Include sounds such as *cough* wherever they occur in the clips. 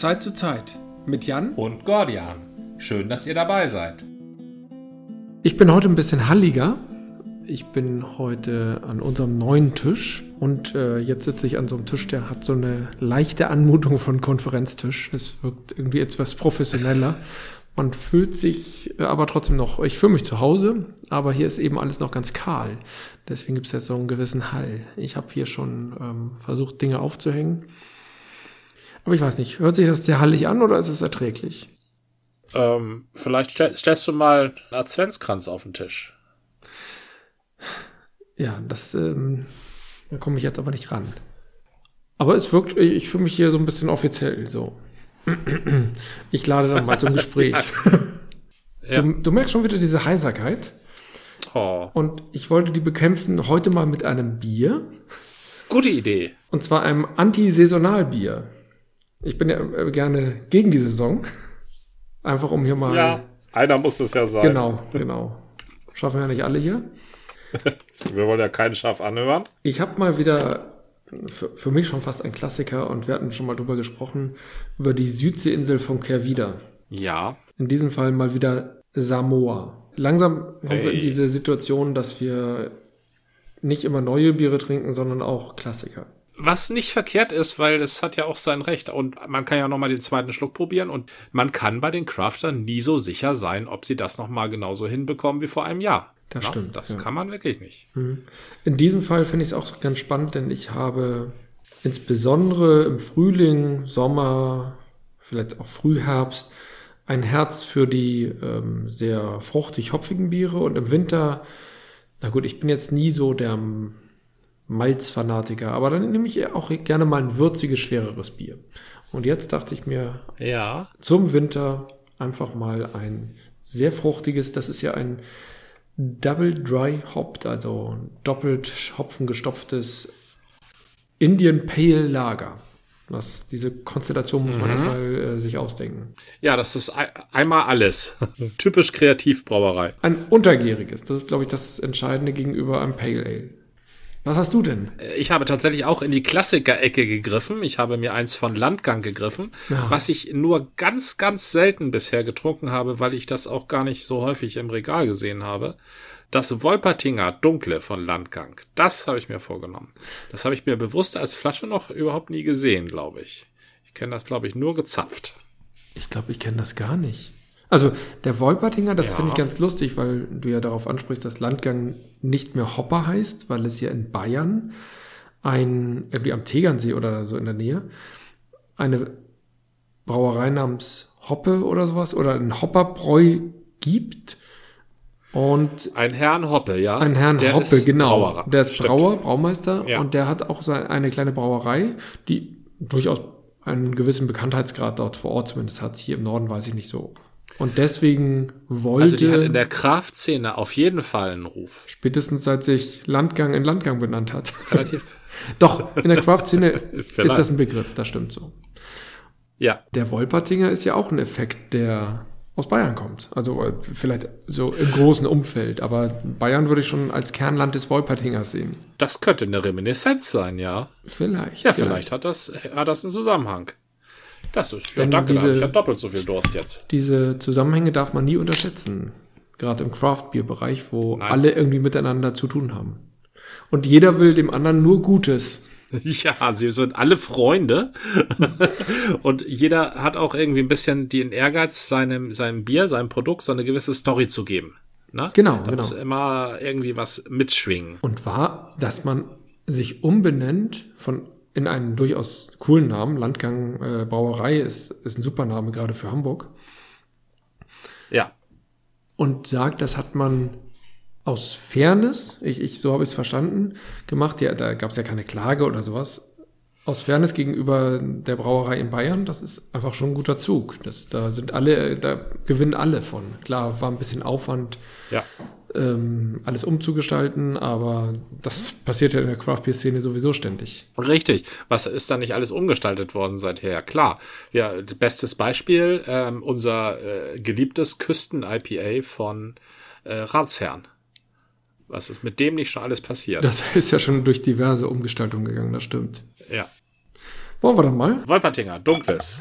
Zeit zu Zeit mit Jan und Gordian. Schön, dass ihr dabei seid. Ich bin heute ein bisschen halliger. Ich bin heute an unserem neuen Tisch und äh, jetzt sitze ich an so einem Tisch, der hat so eine leichte Anmutung von Konferenztisch. Es wirkt irgendwie etwas professioneller. Man fühlt sich äh, aber trotzdem noch, ich fühle mich zu Hause, aber hier ist eben alles noch ganz kahl. Deswegen gibt es jetzt so einen gewissen Hall. Ich habe hier schon ähm, versucht, Dinge aufzuhängen. Aber ich weiß nicht, hört sich das sehr hallig an oder ist es erträglich? Ähm, vielleicht stell, stellst du mal einen Adventskranz auf den Tisch. Ja, das, ähm, da komme ich jetzt aber nicht ran. Aber es wirkt, ich, ich fühle mich hier so ein bisschen offiziell so. *clears throat* Ich lade dann mal zum Gespräch. *laughs* ja. du, du, merkst schon wieder diese Heiserkeit. Oh. Und ich wollte die bekämpfen heute mal mit einem Bier. Gute Idee. Und zwar einem Anti-Saisonal-Bier. Ich bin ja äh, gerne gegen die Saison. *laughs* Einfach um hier mal. Ja, einer muss es ja sein. Genau, genau. Schaffen wir ja nicht alle hier. *laughs* wir wollen ja keinen Schaf anhören. Ich habe mal wieder für, für, mich schon fast ein Klassiker und wir hatten schon mal drüber gesprochen, über die Südseeinsel von Kervida. Ja. In diesem Fall mal wieder Samoa. Langsam kommen hey. wir in diese Situation, dass wir nicht immer neue Biere trinken, sondern auch Klassiker. Was nicht verkehrt ist, weil es hat ja auch sein Recht. Und man kann ja nochmal den zweiten Schluck probieren. Und man kann bei den Craftern nie so sicher sein, ob sie das nochmal genauso hinbekommen wie vor einem Jahr. Das Na, stimmt. Das ja. kann man wirklich nicht. Mhm. In diesem Fall finde ich es auch ganz spannend, denn ich habe insbesondere im Frühling, Sommer, vielleicht auch Frühherbst ein Herz für die ähm, sehr fruchtig-hopfigen Biere und im Winter, na gut, ich bin jetzt nie so der Malzfanatiker, aber dann nehme ich auch gerne mal ein würziges, schwereres Bier. Und jetzt dachte ich mir, ja. zum Winter einfach mal ein sehr fruchtiges, das ist ja ein Double Dry Hopped, also doppelt hopfengestopftes Indian Pale Lager. Was, diese Konstellation muss man mhm. erstmal äh, sich ausdenken. Ja, das ist einmal alles. *laughs* Typisch Kreativbrauerei. Ein untergäriges. Das ist, glaube ich, das Entscheidende gegenüber einem Pale Ale. Was hast du denn? Ich habe tatsächlich auch in die Klassiker-Ecke gegriffen. Ich habe mir eins von Landgang gegriffen, ja. was ich nur ganz, ganz selten bisher getrunken habe, weil ich das auch gar nicht so häufig im Regal gesehen habe. Das Wolpertinger Dunkle von Landgang. Das habe ich mir vorgenommen. Das habe ich mir bewusst als Flasche noch überhaupt nie gesehen, glaube ich. Ich kenne das, glaube ich, nur gezapft. Ich glaube, ich kenne das gar nicht. Also der Wolpertinger, das ja. finde ich ganz lustig, weil du ja darauf ansprichst, dass Landgang nicht mehr Hopper heißt, weil es hier in Bayern ein, irgendwie am Tegernsee oder so in der Nähe, eine Brauerei namens Hoppe oder sowas oder ein Hopperbräu gibt. Und ein Herrn Hoppe, ja. Ein Herrn der Hoppe, genau. Brauer. Der ist Stimmt. Brauer, Braumeister ja. und der hat auch eine kleine Brauerei, die durchaus einen gewissen Bekanntheitsgrad dort vor Ort zumindest hat. Hier im Norden weiß ich nicht so und deswegen wollte. Also die hat in der Kraftszene auf jeden Fall einen Ruf. Spätestens seit sich Landgang in Landgang benannt hat. Relativ. *laughs* Doch, in der Kraftszene *laughs* ist das ein Begriff, das stimmt so. Ja. Der Wolpertinger ist ja auch ein Effekt, der aus Bayern kommt. Also äh, vielleicht so im großen Umfeld, aber Bayern würde ich schon als Kernland des Wolpertingers sehen. Das könnte eine Reminiszenz sein, ja. Vielleicht. Ja, vielleicht, vielleicht hat das hat das einen Zusammenhang. Das ist, ja, danke, diese, ich habe doppelt so viel Durst jetzt. Diese Zusammenhänge darf man nie unterschätzen. Gerade im Craft-Bier-Bereich, wo Nein. alle irgendwie miteinander zu tun haben. Und jeder will dem anderen nur Gutes. *laughs* Ja, sie sind alle Freunde. *laughs* und jeder hat auch irgendwie ein bisschen den Ehrgeiz, seinem, seinem Bier, seinem Produkt so eine gewisse Story zu geben. Ne? Genau, da genau. muss immer irgendwie was mitschwingen. Und war, dass man sich umbenennt von in einen durchaus coolen Namen. Landgang äh, Brauerei ist, ist ein super Name, gerade für Hamburg. Ja. Und sagt, das hat man aus Fairness, ich, ich so habe ich es verstanden, gemacht. Ja, da gab es ja keine Klage oder sowas. Aus Fairness gegenüber der Brauerei in Bayern, das ist einfach schon ein guter Zug. Das, da sind alle, da gewinnen alle von. Klar, war ein bisschen Aufwand. Ja ähm, alles umzugestalten, aber das passiert ja in der Craft Beer Szene sowieso ständig. Richtig. Was ist da nicht alles umgestaltet worden seither? Klar. Ja, bestes Beispiel, ähm, unser äh, geliebtes Küsten-IPA von äh, Ratsherrn. Was ist mit dem nicht schon alles passiert? Das *laughs* ist ja schon durch diverse Umgestaltungen gegangen, das stimmt. Ja. Wollen wir dann mal? Wolpertinger, dunkles.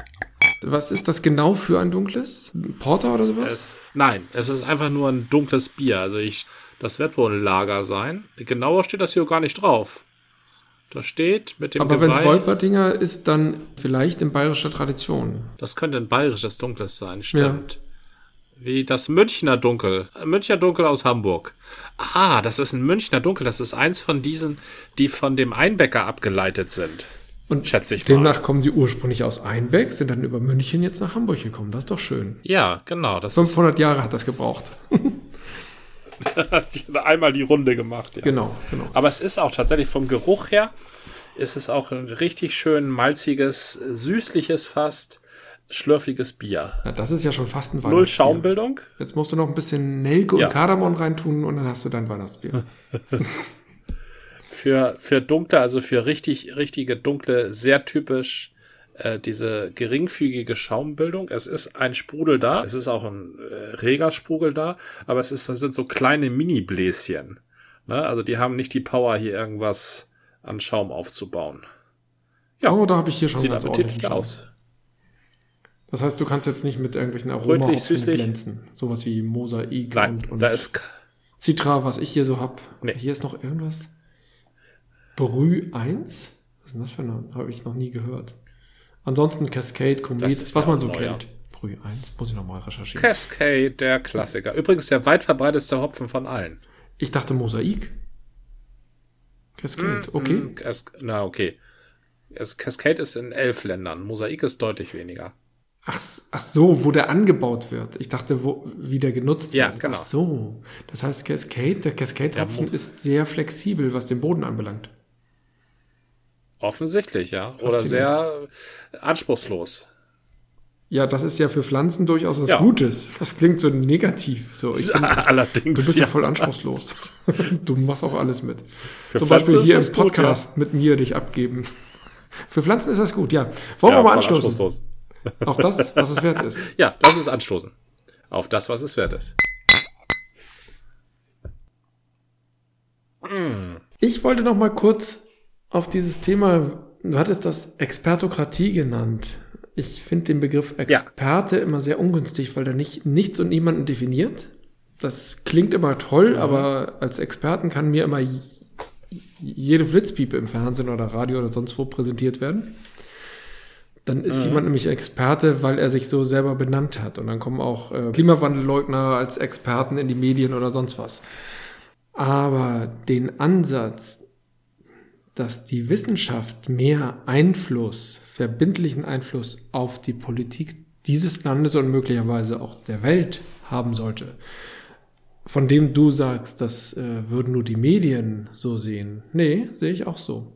Was ist das genau für ein dunkles? Porter oder sowas? Es, nein, es ist einfach nur ein dunkles Bier. Also ich, das wird wohl ein Lager sein. Genauer steht das hier gar nicht drauf. Da steht mit dem Aber wenn es Wolpertinger ist, dann vielleicht in bayerischer Tradition. Das könnte ein bayerisches Dunkles sein, stimmt. Ja. Wie das Münchner Dunkel. Münchner Dunkel aus Hamburg. Ah, das ist ein Münchner Dunkel. Das ist eins von diesen, die von dem Einbäcker abgeleitet sind. Und schätze ich demnach mal. kommen sie ursprünglich aus Einbeck, sind dann über München jetzt nach Hamburg gekommen. Das ist doch schön. Ja, genau. Das 500 Jahre hat das gebraucht. *laughs* hat einmal die Runde gemacht. Ja. Genau, genau. Aber es ist auch tatsächlich vom Geruch her, ist es auch ein richtig schön malziges, süßliches fast, schlürfiges Bier. Ja, das ist ja schon fast ein Weihnachtsbier. Null Schaumbildung. Jetzt musst du noch ein bisschen Nelke ja. und Kardamom reintun und dann hast du dein Weihnachtsbier. *laughs* für, für dunkle, also für richtig, richtige dunkle, sehr typisch äh, diese geringfügige Schaumbildung. Es ist ein Sprudel da, es ist auch ein äh, reger Sprudel da, aber es ist, das sind so kleine Mini-Bläschen. Ne? Also die haben nicht die Power, hier irgendwas an Schaum aufzubauen. Ja, oh, da habe ich hier schon Sieht appetitlich aus. Das heißt, du kannst jetzt nicht mit irgendwelchen Aromen glänzen. Sowas wie Mosaik Nein, und, und da ist Citra, was ich hier so hab. Nee. Hier ist noch irgendwas. Brü 1? Was ist denn das für ein Habe ich noch nie gehört. Ansonsten Cascade, Komet, was man so kennt. Brü 1, muss ich nochmal recherchieren. Cascade, der Klassiker. Übrigens der weit verbreiteste Hopfen von allen. Ich dachte Mosaik. Cascade, mm, okay. Mm, Cas na, okay. Cascade ist in elf Ländern. Mosaik ist deutlich weniger. Ach, ach so, wo der angebaut wird. Ich dachte, wo, wie der genutzt ja, wird. Genau. Ach so. Das heißt, Cascade, der Cascade-Hopfen ist sehr flexibel, was den Boden anbelangt. Offensichtlich, ja. Oder sehr anspruchslos. Ja, das ist ja für Pflanzen durchaus was ja. Gutes. Das klingt so negativ. So, ich *laughs* bin, Allerdings. Du bist ja, voll anspruchslos. *laughs* du machst auch alles mit. Für Zum Pflanzen Beispiel hier im Podcast gut, ja. mit mir dich abgeben. *laughs* Für Pflanzen ist das gut, ja. Wollen wir mal anstoßen? Auf das, was es wert ist. Ja, das ist anstoßen. Auf das, was es wert ist. Ich wollte noch mal kurz auf dieses Thema, du hattest das Expertokratie genannt. Ich finde den Begriff Experte ja. immer sehr ungünstig, weil er nicht nichts und niemanden definiert. Das klingt immer toll, mhm. aber als Experten kann mir immer jede Flitzpiepe im Fernsehen oder Radio oder sonst wo präsentiert werden. Dann ist mhm. jemand nämlich Experte, weil er sich so selber benannt hat. Und dann kommen auch äh, Klimawandelleugner als Experten in die Medien oder sonst was. Aber den Ansatz, dass die Wissenschaft mehr Einfluss, verbindlichen Einfluss auf die Politik dieses Landes und möglicherweise auch der Welt haben sollte, von dem du sagst, das äh, würden nur die Medien so sehen. Nee, sehe ich auch so.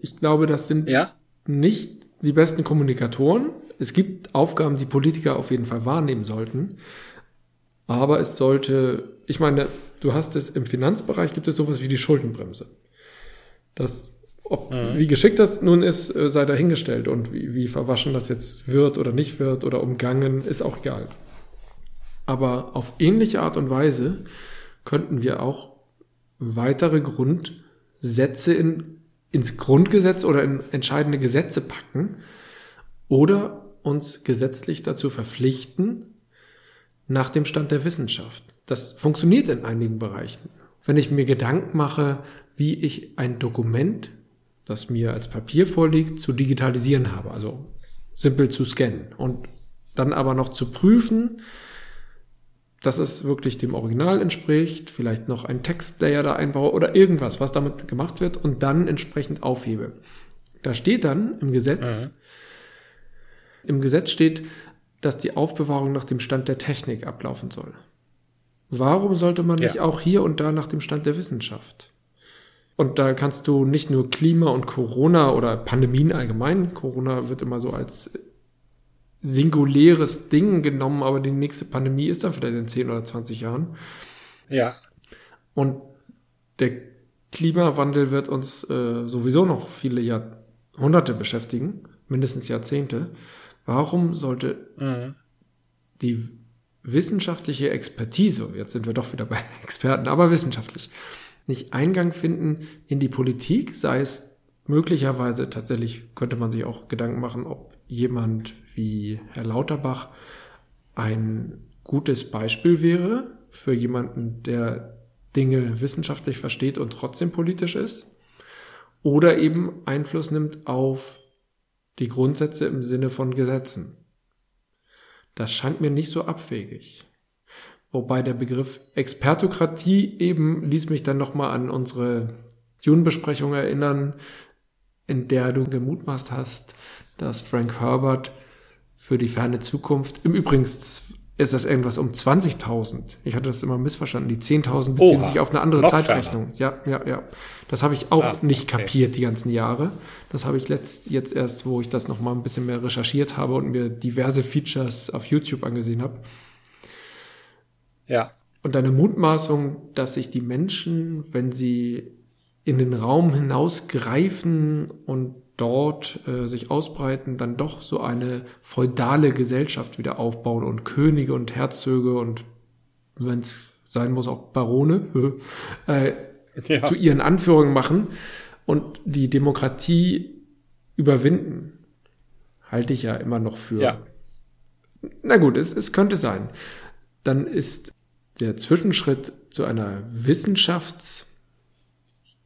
Ich glaube, das sind ja? nicht die besten Kommunikatoren. Es gibt Aufgaben, die Politiker auf jeden Fall wahrnehmen sollten. Aber es sollte, ich meine, du hast es im Finanzbereich gibt es sowas wie die Schuldenbremse. Das, ob, mhm. wie geschickt das nun ist, äh, sei dahingestellt und wie, wie verwaschen das jetzt wird oder nicht wird oder umgangen, ist auch egal. Aber auf ähnliche Art und Weise könnten wir auch weitere Grundsätze in ins Grundgesetz oder in entscheidende Gesetze packen oder uns gesetzlich dazu verpflichten, nach dem Stand der Wissenschaft. Das funktioniert in einigen Bereichen. Wenn ich mir Gedanken mache, wie ich ein Dokument, das mir als Papier vorliegt, zu digitalisieren habe, also simpel zu scannen und dann aber noch zu prüfen, dass es wirklich dem Original entspricht, vielleicht noch ein Textlayer da einbaue oder irgendwas, was damit gemacht wird und dann entsprechend aufhebe. Da steht dann im Gesetz, mhm. im Gesetz steht, dass die Aufbewahrung nach dem Stand der Technik ablaufen soll. Warum sollte man nicht auch hier und da nach dem Stand der Wissenschaft? Und da kannst du nicht nur Klima und Corona oder Pandemien allgemein, Corona wird immer so als singuläres Ding genommen, aber die nächste Pandemie ist dann vielleicht in 10 oder 20 Jahren. Ja. Und der Klimawandel wird uns äh, sowieso noch viele Jahrhunderte beschäftigen, mindestens Jahrzehnte. Warum sollte mhm. die wissenschaftliche Expertise, jetzt sind wir doch wieder bei *laughs* Experten, aber wissenschaftlich, nicht Eingang finden in die Politik, sei es möglicherweise tatsächlich könnte man sich auch Gedanken machen, ob jemand wie Herr Lauterbach ein gutes Beispiel wäre für jemanden, der Dinge wissenschaftlich versteht und trotzdem politisch ist. Oder eben Einfluss nimmt auf die Grundsätze im Sinne von Gesetzen. Das scheint mir nicht so abwegig. Wobei der Begriff Expertokratie eben ließ mich dann nochmal an unsere Dune-Besprechung erinnern, in der du gemutmaßt hast, dass Frank Herbert für die ferne Zukunft, im Übrigen ist das irgendwas um 20.000. Ich hatte das immer missverstanden. Die 10.000 beziehen Oha, sich auf eine andere Zeitrechnung. Ferner. Ja, ja, ja. Das habe ich auch ah, nicht okay. kapiert die ganzen Jahre. Das habe ich letzt, jetzt erst, wo ich das noch mal ein bisschen mehr recherchiert habe und mir diverse Features auf YouTube angesehen habe. Ja. Und deine Mutmaßung, dass sich die Menschen, wenn sie in den Raum hinausgreifen und dort äh, sich ausbreiten, dann doch so eine feudale Gesellschaft wieder aufbauen und Könige und Herzöge und wenn es sein muss auch Barone *laughs* äh, ja. zu ihren Anführungen machen und die Demokratie überwinden, halte ich ja immer noch für. Ja. Na gut, es, es könnte sein. Dann ist der Zwischenschritt zu einer Wissenschafts-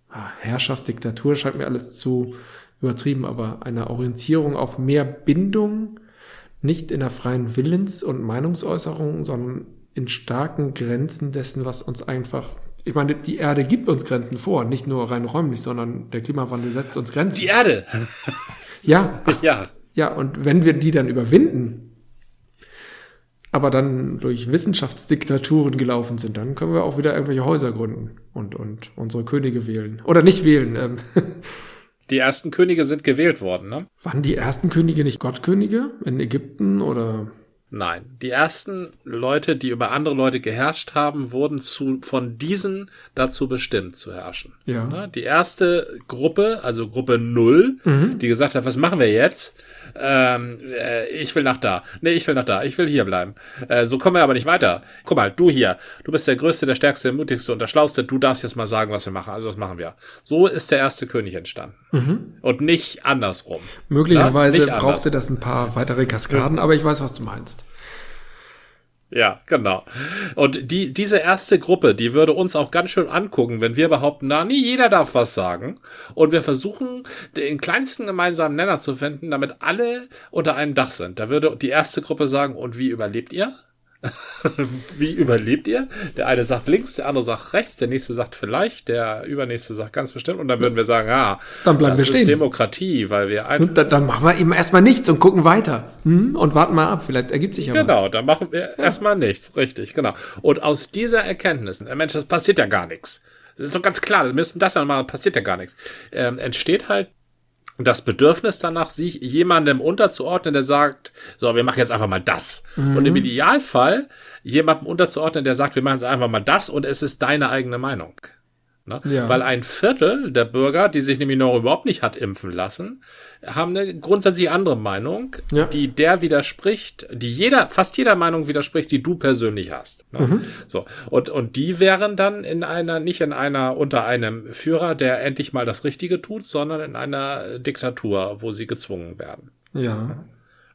ah, Herrschaft, Diktatur scheint mir alles zu übertrieben, aber einer Orientierung auf mehr Bindung, nicht in der freien Willens- und Meinungsäußerung, sondern in starken Grenzen dessen, was uns einfach ich meine, die Erde gibt uns Grenzen vor, nicht nur rein räumlich, sondern der Klimawandel setzt uns Grenzen. Die Erde! ja, *laughs* ach, ja. Ja, und wenn wir die dann überwinden, aber dann durch Wissenschaftsdiktaturen gelaufen sind, dann können wir auch wieder irgendwelche Häuser gründen und, und unsere Könige wählen. Oder nicht wählen. Ähm. *laughs* Die ersten Könige sind gewählt worden, ne? Waren die ersten Könige nicht Gottkönige in Ägypten oder? Nein, die ersten Leute, die über andere Leute geherrscht haben, wurden zu, von diesen dazu bestimmt zu herrschen. Ja. Ne? Die erste Gruppe, also Gruppe Null, mhm. die gesagt hat, was machen wir jetzt? Ähm, äh, ich will nach da. Nee, ich will nach da. Ich will hier bleiben. Äh, so kommen wir aber nicht weiter. Guck mal, du hier. Du bist der Größte, der Stärkste, der Mutigste und der Schlauste. Du darfst jetzt mal sagen, was wir machen. Also was machen wir? So ist der erste König entstanden. Mhm. Und nicht andersrum. Möglicherweise nicht brauchte andersrum. das ein paar weitere Kaskaden, aber ich weiß, was du meinst. Ja, genau. Und die, diese erste Gruppe, die würde uns auch ganz schön angucken, wenn wir behaupten, na, nie jeder darf was sagen. Und wir versuchen, den kleinsten gemeinsamen Nenner zu finden, damit alle unter einem Dach sind. Da würde die erste Gruppe sagen, und wie überlebt ihr? *laughs* Wie überlebt ihr? Der eine sagt links, der andere sagt rechts, der nächste sagt vielleicht, der übernächste sagt ganz bestimmt und dann würden wir sagen, ja, dann bleiben wir stehen. Demokratie, weil wir einfach. Und dann, dann, machen wir eben erstmal nichts und gucken weiter hm? und warten mal ab, vielleicht ergibt sich ja Genau, was. dann machen wir ja. erstmal nichts, richtig, genau. Und aus dieser Erkenntnis, Mensch, das passiert ja gar nichts. Das ist doch ganz klar, wir müssen das ja mal, passiert ja gar nichts. Ähm, entsteht halt das Bedürfnis danach, sich jemandem unterzuordnen, der sagt, so, wir machen jetzt einfach mal das. Mhm. Und im Idealfall jemandem unterzuordnen, der sagt, wir machen jetzt einfach mal das und es ist deine eigene Meinung. Ne? Ja. Weil ein Viertel der Bürger, die sich nämlich noch überhaupt nicht hat impfen lassen, haben eine grundsätzlich andere Meinung, ja. die der widerspricht, die jeder, fast jeder Meinung widerspricht, die du persönlich hast. Ne? Mhm. So. Und, und die wären dann in einer, nicht in einer, unter einem Führer, der endlich mal das Richtige tut, sondern in einer Diktatur, wo sie gezwungen werden. Ja.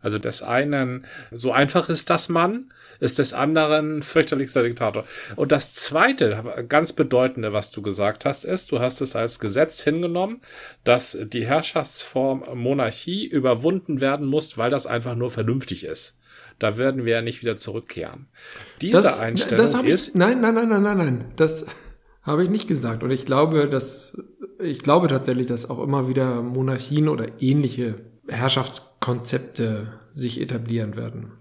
Also des einen, so einfach ist das Mann, ist des anderen fürchterlichster Diktator. Und das zweite, ganz bedeutende, was du gesagt hast, ist, du hast es als Gesetz hingenommen, dass die Herrschaftsform Monarchie überwunden werden muss, weil das einfach nur vernünftig ist. Da werden wir ja nicht wieder zurückkehren. Diese das, Einstellung das ist. Ich, nein, nein, nein, nein, nein, nein. Das habe ich nicht gesagt. Und ich glaube, dass, ich glaube tatsächlich, dass auch immer wieder Monarchien oder ähnliche Herrschaftskonzepte sich etablieren werden.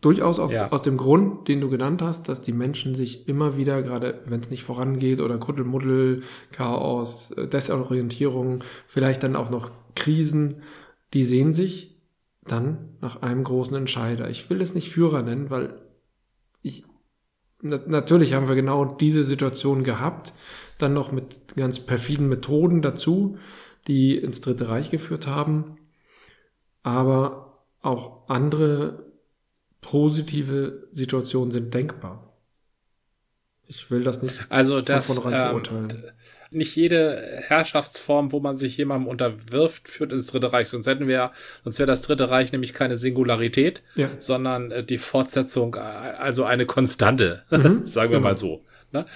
Durchaus auch ja. aus dem Grund, den du genannt hast, dass die Menschen sich immer wieder, gerade wenn es nicht vorangeht oder Kuddelmuddel, Chaos, äh, Desorientierung, vielleicht dann auch noch Krisen, die sehen sich dann nach einem großen Entscheider. Ich will es nicht Führer nennen, weil ich, na, natürlich haben wir genau diese Situation gehabt, dann noch mit ganz perfiden Methoden dazu, die ins Dritte Reich geführt haben, aber auch andere positive Situationen sind denkbar. Ich will das nicht also das, von vornherein ähm, verurteilen. Nicht jede Herrschaftsform, wo man sich jemandem unterwirft, führt ins Dritte Reich. Sonst hätten wir, sonst wäre das Dritte Reich nämlich keine Singularität, ja. sondern äh, die Fortsetzung, äh, also eine Konstante, mhm, *laughs* sagen wir genau. mal so. Ne?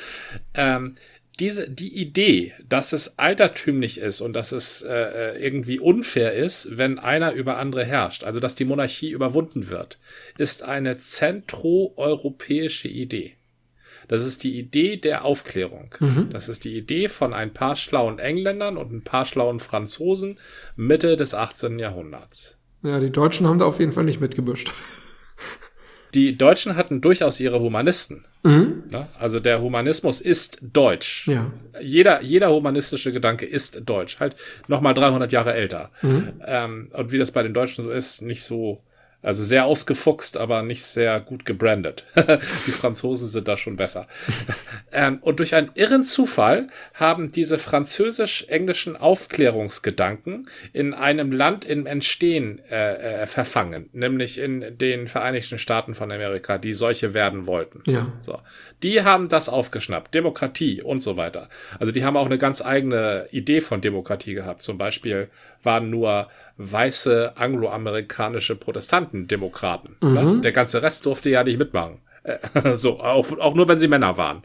Ähm, diese, die Idee, dass es altertümlich ist und dass es äh, äh, irgendwie unfair ist, wenn einer über andere herrscht, also dass die Monarchie überwunden wird, ist eine zentroeuropäische Idee. Das ist die Idee der Aufklärung. Mhm. Das ist die Idee von ein paar schlauen Engländern und ein paar schlauen Franzosen Mitte des 18. Jahrhunderts. Ja, die Deutschen haben da auf jeden Fall nicht mitgebüscht. *laughs* Die Deutschen hatten durchaus ihre Humanisten. Mhm. Also der Humanismus ist deutsch. Ja. Jeder, jeder humanistische Gedanke ist deutsch. Halt nochmal 300 Jahre älter. Mhm. Ähm, und wie das bei den Deutschen so ist, nicht so also sehr ausgefuchst, aber nicht sehr gut gebrandet. *laughs* die Franzosen sind da schon besser. *laughs* ähm, und durch einen irren Zufall haben diese französisch-englischen Aufklärungsgedanken in einem Land im Entstehen äh, äh, verfangen, nämlich in den Vereinigten Staaten von Amerika, die solche werden wollten. Ja. So. Die haben das aufgeschnappt, Demokratie und so weiter. Also die haben auch eine ganz eigene Idee von Demokratie gehabt. Zum Beispiel waren nur weiße angloamerikanische Protestantendemokraten. Ne? Mhm. Der ganze Rest durfte ja nicht mitmachen. Äh, *laughs* so, auch, auch nur wenn sie Männer waren.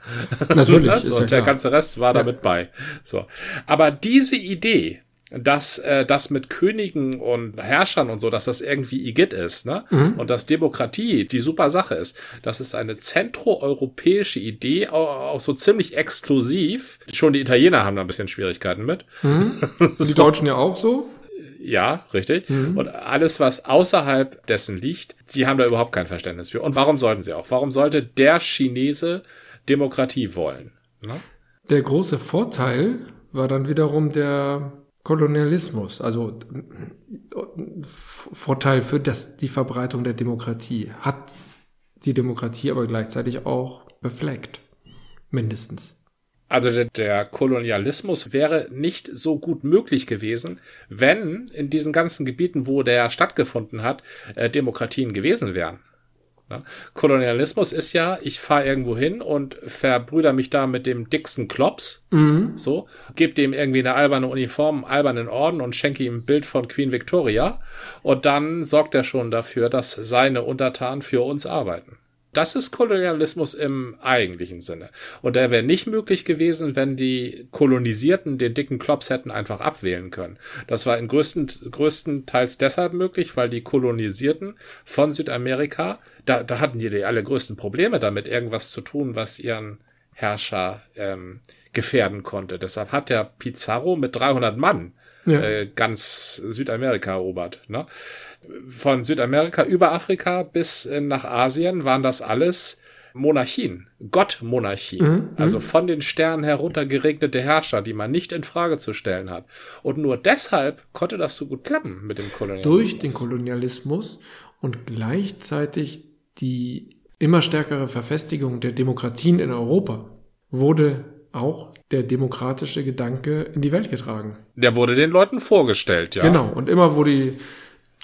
Natürlich. *laughs* so, und ja der ganze Rest war ja. damit bei. So. Aber diese Idee, dass äh, das mit Königen und Herrschern und so, dass das irgendwie Igitt ist, ne? Mhm. Und dass Demokratie die super Sache ist. Das ist eine zentroeuropäische Idee, auch, auch so ziemlich exklusiv. Schon die Italiener haben da ein bisschen Schwierigkeiten mit. Mhm. *laughs* Und die. Deutschen ja auch so? Ja, richtig. Mhm. Und alles, was außerhalb dessen liegt, die haben da überhaupt kein Verständnis für. Und warum sollten sie auch? Warum sollte der Chinese Demokratie wollen? Ne? Der große Vorteil war dann wiederum der Kolonialismus, also Vorteil für das, die Verbreitung der Demokratie, hat die Demokratie aber gleichzeitig auch befleckt. Mindestens. Also der, der, Kolonialismus wäre nicht so gut möglich gewesen, wenn in diesen ganzen Gebieten, wo der stattgefunden hat, äh, Demokratien gewesen wären. Ja? Kolonialismus ist ja, ich fahre irgendwo hin und verbrüder mich da mit dem dicksten Klops, mhm. so, gebe dem irgendwie eine alberne Uniform, einen albernen Orden und schenke ihm ein Bild von Queen Victoria und dann sorgt er schon dafür, dass seine Untertanen für uns arbeiten. Das ist Kolonialismus im eigentlichen Sinne. Und der wäre nicht möglich gewesen, wenn die Kolonisierten den dicken Klops hätten einfach abwählen können. Das war in größten, größtenteils deshalb möglich, weil die Kolonisierten von Südamerika, da, da hatten die, die allergrößten Probleme damit, irgendwas zu tun, was ihren Herrscher ähm, gefährden konnte. Deshalb hat der Pizarro mit 300 Mann ja. äh, ganz Südamerika erobert. Ne? Von Südamerika über Afrika bis äh, nach Asien waren das alles Monarchien, Gottmonarchien, mhm, also mhm. von den Sternen heruntergeregnete Herrscher, die man nicht in Frage zu stellen hat. Und nur deshalb konnte das so gut klappen mit dem Kolonialismus. Durch den Kolonialismus und gleichzeitig die immer stärkere Verfestigung der Demokratien in Europa wurde auch der demokratische Gedanke in die Welt getragen. Der wurde den Leuten vorgestellt, ja. Genau, und immer wo die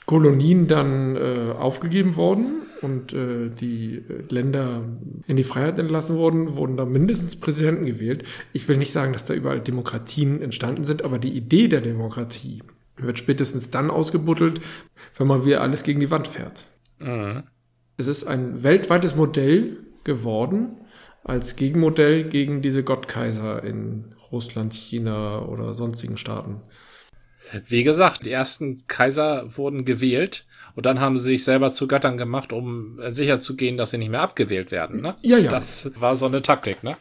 Kolonien dann äh, aufgegeben wurden und äh, die äh, Länder in die Freiheit entlassen wurden, wurden da mindestens Präsidenten gewählt. Ich will nicht sagen, dass da überall Demokratien entstanden sind, aber die Idee der Demokratie wird spätestens dann ausgebuddelt, wenn man wieder alles gegen die Wand fährt. Mhm. Es ist ein weltweites Modell geworden, als Gegenmodell gegen diese Gottkaiser in Russland, China oder sonstigen Staaten. Wie gesagt, die ersten Kaiser wurden gewählt und dann haben sie sich selber zu Göttern gemacht, um sicher zu gehen, dass sie nicht mehr abgewählt werden. Ne? Ja, ja. Das war so eine Taktik. Ne?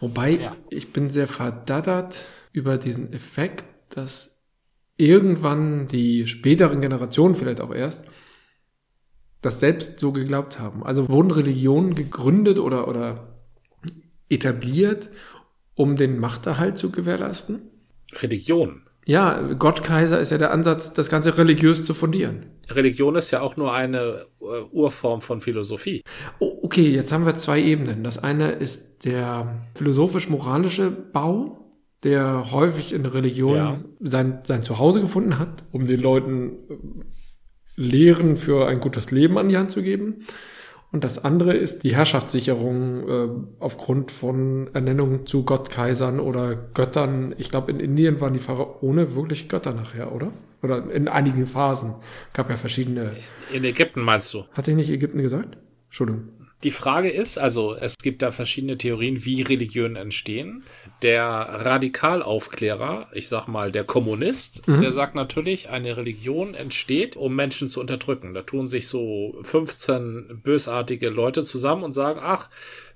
Wobei, ja. ich bin sehr verdattert über diesen Effekt, dass irgendwann die späteren Generationen vielleicht auch erst das selbst so geglaubt haben. Also wurden Religionen gegründet oder, oder etabliert, um den Machterhalt zu gewährleisten? Religion. Ja, Gottkaiser ist ja der Ansatz, das Ganze religiös zu fundieren. Religion ist ja auch nur eine uh, Urform von Philosophie. Oh, okay, jetzt haben wir zwei Ebenen. Das eine ist der philosophisch-moralische Bau, der häufig in Religion ja. sein, sein Zuhause gefunden hat, um den Leuten äh, Lehren für ein gutes Leben an die Hand zu geben. Und das andere ist die Herrschaftssicherung äh, aufgrund von Ernennungen zu Gottkaisern oder Göttern. Ich glaube, in Indien waren die Pharaone wirklich Götter nachher, oder? Oder in einigen Phasen. Gab ja verschiedene. In Ägypten meinst du? Hatte ich nicht Ägypten gesagt? Entschuldigung. Die Frage ist, also es gibt da verschiedene Theorien, wie Religionen entstehen. Der Radikalaufklärer, ich sag mal der Kommunist, mhm. der sagt natürlich, eine Religion entsteht, um Menschen zu unterdrücken. Da tun sich so 15 bösartige Leute zusammen und sagen, ach,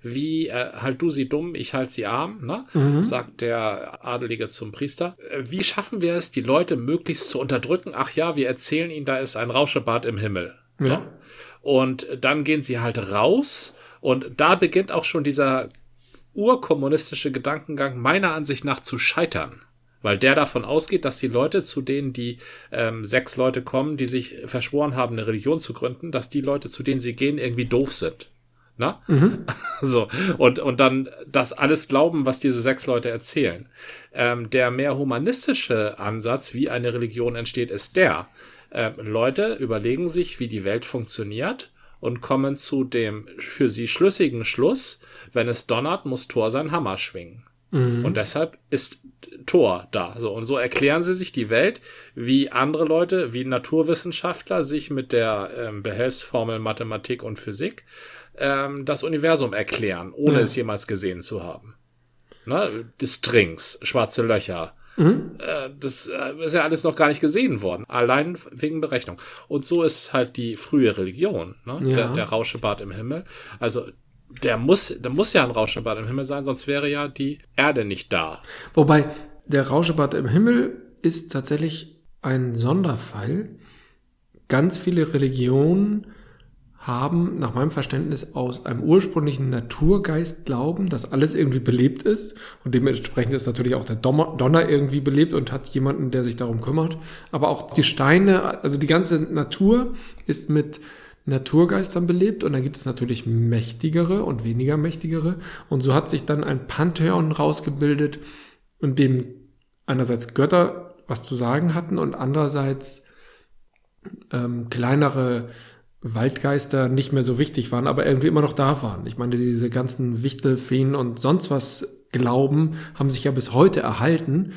wie äh, halt du sie dumm, ich halt sie arm, ne? Mhm. sagt der Adelige zum Priester. Äh, wie schaffen wir es, die Leute möglichst zu unterdrücken? Ach ja, wir erzählen ihnen, da ist ein Rauschebad im Himmel. So. Ja. Und dann gehen sie halt raus und da beginnt auch schon dieser urkommunistische Gedankengang meiner Ansicht nach zu scheitern. Weil der davon ausgeht, dass die Leute, zu denen die ähm, sechs Leute kommen, die sich verschworen haben, eine Religion zu gründen, dass die Leute, zu denen sie gehen, irgendwie doof sind. Na? Mhm. *laughs* So. Und, und dann das alles glauben, was diese sechs Leute erzählen. Ähm, der mehr humanistische Ansatz, wie eine Religion entsteht, ist der, äh, Leute überlegen sich, wie die Welt funktioniert und kommen zu dem für sie schlüssigen Schluss, wenn es donnert, muss Thor sein Hammer schwingen. Mhm. Und deshalb ist Thor da. So, und so erklären sie sich die Welt, wie andere Leute, wie Naturwissenschaftler sich mit der ähm, Behelfsformel Mathematik und Physik ähm, das Universum erklären, ohne ja. es jemals gesehen zu haben. Ne? Die Strings, schwarze Löcher, Mhm. Äh, das äh, ist ja alles noch gar nicht gesehen worden, allein wegen Berechnung. Und so ist halt die frühe Religion, ne? ja. der, der Rauschebad im Himmel. Also der muss, der muss ja ein Rauschebad im Himmel sein, sonst wäre ja die Erde nicht da. Wobei der Rauschebad im Himmel ist tatsächlich ein Sonderfall. Ganz viele Religionen haben nach meinem Verständnis aus einem ursprünglichen Naturgeist glauben, dass alles irgendwie belebt ist. Und dementsprechend ist natürlich auch der Donner irgendwie belebt und hat jemanden, der sich darum kümmert. Aber auch die Steine, also die ganze Natur ist mit Naturgeistern belebt. Und dann gibt es natürlich mächtigere und weniger mächtigere. Und so hat sich dann ein Pantheon rausgebildet, in dem einerseits Götter was zu sagen hatten und andererseits ähm, kleinere Waldgeister nicht mehr so wichtig waren, aber irgendwie immer noch da waren. Ich meine, diese ganzen Wichtelfeen und sonst was Glauben haben sich ja bis heute erhalten,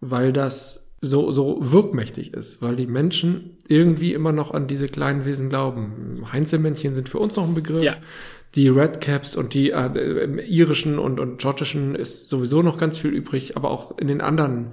weil das so, so wirkmächtig ist, weil die Menschen irgendwie immer noch an diese kleinen Wesen glauben. Heinzelmännchen sind für uns noch ein Begriff. Ja. Die Redcaps und die äh, irischen und, und schottischen ist sowieso noch ganz viel übrig, aber auch in den anderen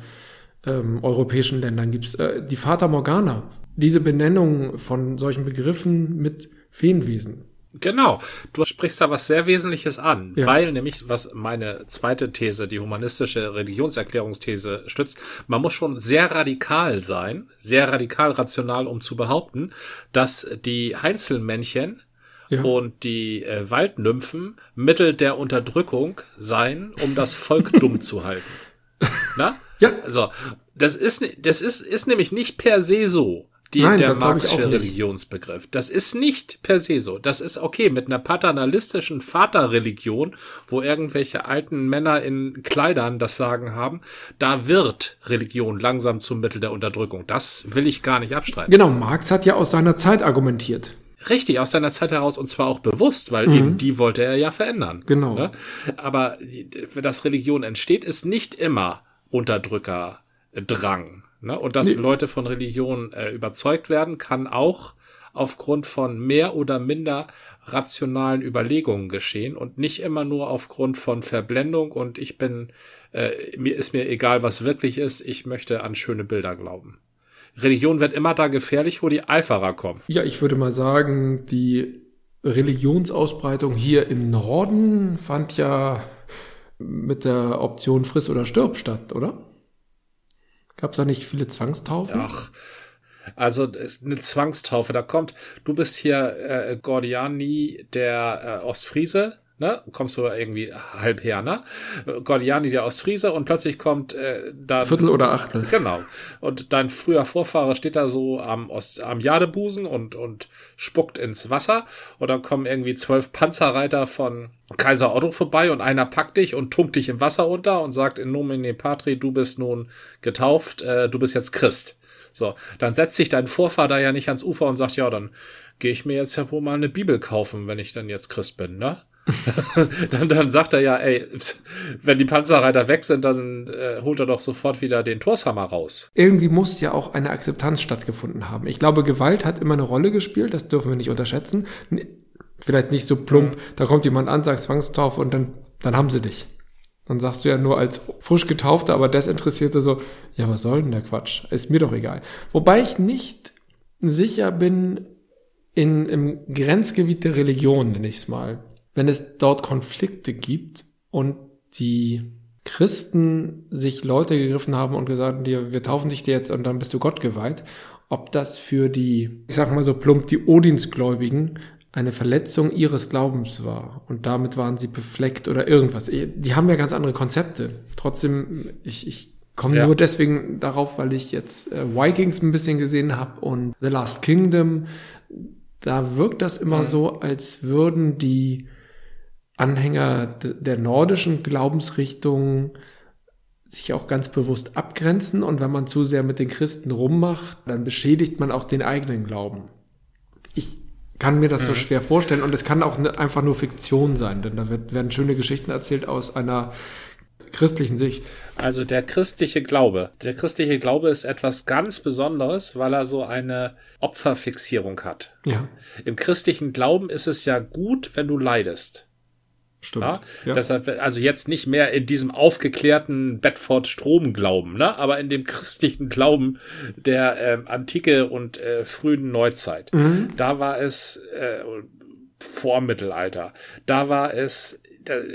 ähm, europäischen Ländern gibt's äh, die Fata Morgana diese Benennung von solchen Begriffen mit Feenwesen. Genau, du sprichst da was sehr Wesentliches an, ja. weil nämlich, was meine zweite These, die humanistische Religionserklärungsthese stützt, man muss schon sehr radikal sein, sehr radikal rational, um zu behaupten, dass die Heinzelmännchen ja. und die äh, Waldnymphen Mittel der Unterdrückung seien, um das Volk dumm zu halten. *laughs* Na? Ja. Also, das ist, das ist, ist nämlich nicht per se so die, Nein, der Marxische Religionsbegriff. Das ist nicht per se so. Das ist okay mit einer paternalistischen Vaterreligion, wo irgendwelche alten Männer in Kleidern das Sagen haben. Da wird Religion langsam zum Mittel der Unterdrückung. Das will ich gar nicht abstreiten. Genau, Marx hat ja aus seiner Zeit argumentiert. Richtig, aus seiner Zeit heraus und zwar auch bewusst, weil mhm. eben die wollte er ja verändern. Genau. Ne? Aber dass Religion entsteht, ist nicht immer Unterdrückerdrang. Ne? Und dass nee. Leute von Religion äh, überzeugt werden, kann auch aufgrund von mehr oder minder rationalen Überlegungen geschehen und nicht immer nur aufgrund von Verblendung und ich bin, äh, mir ist mir egal, was wirklich ist, ich möchte an schöne Bilder glauben. Religion wird immer da gefährlich, wo die Eiferer kommen. Ja, ich würde mal sagen, die Religionsausbreitung hier im Norden fand ja mit der Option Friss oder Stirb statt, oder? Gab es da nicht viele Zwangstaufen? Ach, also eine Zwangstaufe. Da kommt, du bist hier äh, Gordiani, der äh, Ostfriese, ne? Kommst du irgendwie halb her, ne? Gordiani, der Ostfriese und plötzlich kommt äh, dann Viertel oder Achtel. Genau. Und dein früher Vorfahrer steht da so am Ost, am Jadebusen und und spuckt ins Wasser und dann kommen irgendwie zwölf Panzerreiter von Kaiser Otto vorbei und einer packt dich und tunkt dich im Wasser unter und sagt in nomine patri, du bist nun getauft, äh, du bist jetzt Christ. So, dann setzt sich dein Vorvater ja nicht ans Ufer und sagt, ja, dann gehe ich mir jetzt ja wohl mal eine Bibel kaufen, wenn ich dann jetzt Christ bin, ne? *laughs* dann, dann sagt er ja, ey, wenn die Panzerreiter weg sind, dann äh, holt er doch sofort wieder den Torshammer raus. Irgendwie muss ja auch eine Akzeptanz stattgefunden haben. Ich glaube, Gewalt hat immer eine Rolle gespielt, das dürfen wir nicht unterschätzen. Vielleicht nicht so plump, mhm. da kommt jemand an, sagt Zwangstaufe und dann, dann haben sie dich. Dann sagst du ja nur als frisch getaufter, aber Desinteressierte so, ja, was soll denn der Quatsch? Ist mir doch egal. Wobei ich nicht sicher bin, in, im Grenzgebiet der Religion, nenne ich es mal, wenn es dort Konflikte gibt und die Christen sich Leute gegriffen haben und gesagt haben, wir taufen dich dir jetzt und dann bist du Gott geweiht, ob das für die, ich sag mal so plump, die Odinsgläubigen eine Verletzung ihres Glaubens war und damit waren sie befleckt oder irgendwas. Die haben ja ganz andere Konzepte. Trotzdem, ich, ich komme ja. nur deswegen darauf, weil ich jetzt äh, Vikings ein bisschen gesehen habe und The Last Kingdom. Da wirkt das immer mhm. so, als würden die Anhänger der nordischen Glaubensrichtung sich auch ganz bewusst abgrenzen und wenn man zu sehr mit den Christen rummacht, dann beschädigt man auch den eigenen Glauben. Ich kann mir das mhm. so schwer vorstellen und es kann auch einfach nur Fiktion sein, denn da wird, werden schöne Geschichten erzählt aus einer christlichen Sicht. Also der christliche Glaube. Der christliche Glaube ist etwas ganz Besonderes, weil er so eine Opferfixierung hat. Ja. Im christlichen Glauben ist es ja gut, wenn du leidest. Stimmt. Ja? Ja. Deshalb, also jetzt nicht mehr in diesem aufgeklärten Bedford-Strom-Glauben, ne? aber in dem christlichen Glauben der ähm, Antike und äh, frühen Neuzeit. Mhm. Da war es äh, vor Mittelalter. Da war es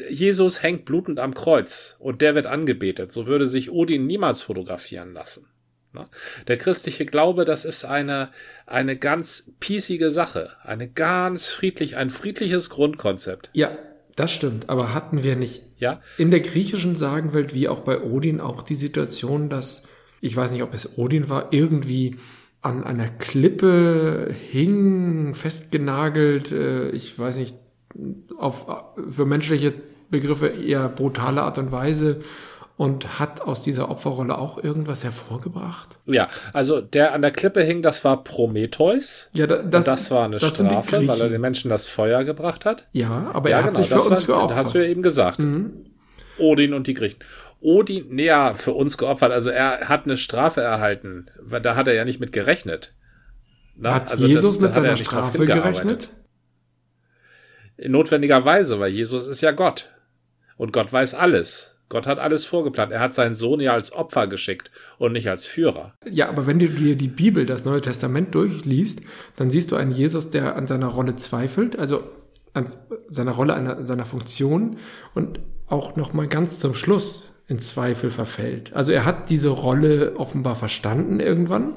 Jesus hängt blutend am Kreuz und der wird angebetet. So würde sich Odin niemals fotografieren lassen. Ne? Der christliche Glaube, das ist eine, eine ganz piesige Sache, eine ganz friedlich, ein friedliches Grundkonzept. Ja, das stimmt, aber hatten wir nicht ja? in der griechischen Sagenwelt wie auch bei Odin auch die Situation, dass, ich weiß nicht, ob es Odin war, irgendwie an einer Klippe hing, festgenagelt, äh, ich weiß nicht, auf für menschliche Begriffe eher brutale Art und Weise und hat aus dieser Opferrolle auch irgendwas hervorgebracht? Ja, also der an der Klippe hing, das war Prometheus. Ja, da, das, das war eine das Strafe, weil er den Menschen das Feuer gebracht hat. Ja, aber ja, er hat genau, sich für uns war, geopfert. Hast du ja eben gesagt. Mhm. Odin und die Griechen. Odin, näher für uns geopfert. Also er hat eine Strafe erhalten. weil Da hat er ja nicht mit gerechnet. Na? Hat also Jesus das, mit seiner Strafe gerechnet? Notwendigerweise, weil Jesus ist ja Gott. Und Gott weiß alles. Gott hat alles vorgeplant. Er hat seinen Sohn ja als Opfer geschickt und nicht als Führer. Ja, aber wenn du dir die Bibel, das Neue Testament durchliest, dann siehst du einen Jesus, der an seiner Rolle zweifelt, also an seiner Rolle, an seiner Funktion und auch nochmal ganz zum Schluss in Zweifel verfällt. Also er hat diese Rolle offenbar verstanden irgendwann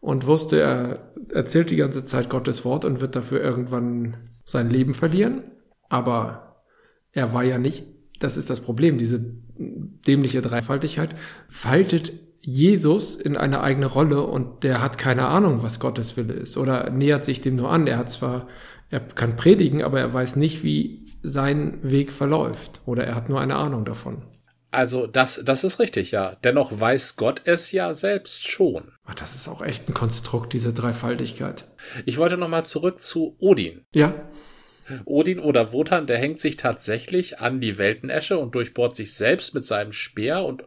und wusste, er erzählt die ganze Zeit Gottes Wort und wird dafür irgendwann sein Leben verlieren. Aber er war ja nicht das ist das Problem, diese dämliche Dreifaltigkeit, faltet Jesus in eine eigene Rolle und der hat keine Ahnung, was Gottes Wille ist oder nähert sich dem nur an. Er hat zwar, er kann predigen, aber er weiß nicht, wie sein Weg verläuft oder er hat nur eine Ahnung davon. Also das, das ist richtig, ja. Dennoch weiß Gott es ja selbst schon. Das ist auch echt ein Konstrukt, diese Dreifaltigkeit. Ich wollte noch mal zurück zu Odin. Ja. Odin oder Wotan, der hängt sich tatsächlich an die Weltenesche und durchbohrt sich selbst mit seinem Speer und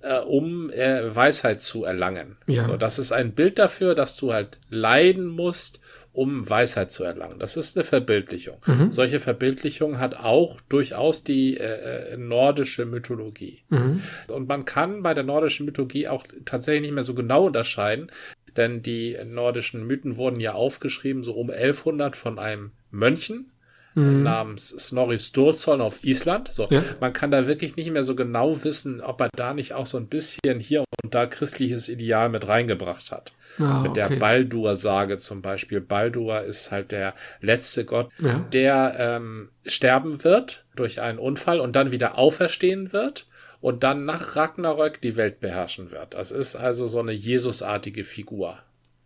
äh, um äh, Weisheit zu erlangen. Ja. So, das ist ein Bild dafür, dass du halt leiden musst, um Weisheit zu erlangen. Das ist eine Verbildlichung. Mhm. Solche Verbildlichung hat auch durchaus die äh, äh, nordische Mythologie. Mhm. Und man kann bei der nordischen Mythologie auch tatsächlich nicht mehr so genau unterscheiden, denn die nordischen Mythen wurden ja aufgeschrieben so um 1100 von einem Mönchen mhm. namens Snorri Sturluson auf Island. So, ja. man kann da wirklich nicht mehr so genau wissen, ob er da nicht auch so ein bisschen hier und da christliches Ideal mit reingebracht hat. Ah, mit der Baldur-Sage zum Beispiel. Baldur ist halt der letzte Gott, ja. der ähm, sterben wird durch einen Unfall und dann wieder auferstehen wird und dann nach Ragnarök die Welt beherrschen wird. Das ist also so eine Jesusartige Figur.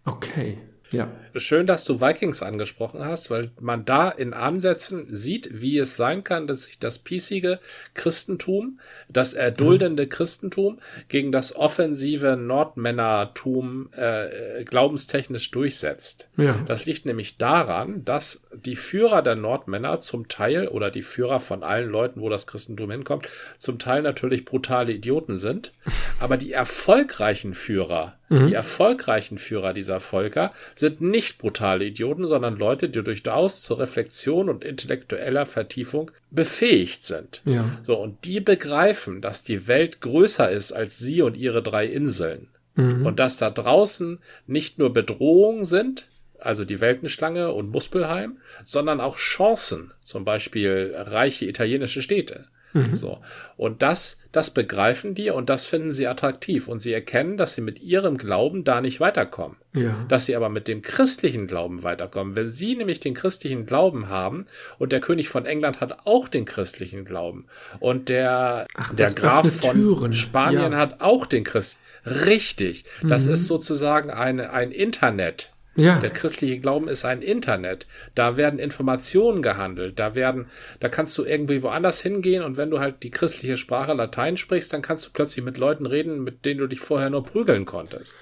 Okay. Ja. Schön, dass du Vikings angesprochen hast, weil man da in Ansätzen sieht, wie es sein kann, dass sich das piecige Christentum, das erduldende mhm. Christentum gegen das offensive Nordmännertum äh, glaubenstechnisch durchsetzt. Ja. Das liegt nämlich daran, dass die Führer der Nordmänner zum Teil oder die Führer von allen Leuten, wo das Christentum hinkommt, zum Teil natürlich brutale Idioten sind, *laughs* aber die erfolgreichen Führer Mhm. Die erfolgreichen Führer dieser Völker sind nicht brutale Idioten, sondern Leute, die durchaus zur Reflexion und intellektueller Vertiefung befähigt sind. Ja. So, und die begreifen, dass die Welt größer ist als sie und ihre drei Inseln. Mhm. Und dass da draußen nicht nur Bedrohungen sind, also die Weltenschlange und Muspelheim, sondern auch Chancen, zum Beispiel reiche italienische Städte. Mhm. So. Und das, das begreifen die und das finden sie attraktiv. Und sie erkennen, dass sie mit ihrem Glauben da nicht weiterkommen. Ja. Dass sie aber mit dem christlichen Glauben weiterkommen. Wenn sie nämlich den christlichen Glauben haben und der König von England hat auch den christlichen Glauben und der, Ach, der Graf von Türen. Spanien ja. hat auch den Christ. Richtig. Das mhm. ist sozusagen eine, ein Internet ja. Der christliche Glauben ist ein Internet. Da werden Informationen gehandelt. Da werden, da kannst du irgendwie woanders hingehen und wenn du halt die christliche Sprache Latein sprichst, dann kannst du plötzlich mit Leuten reden, mit denen du dich vorher nur prügeln konntest.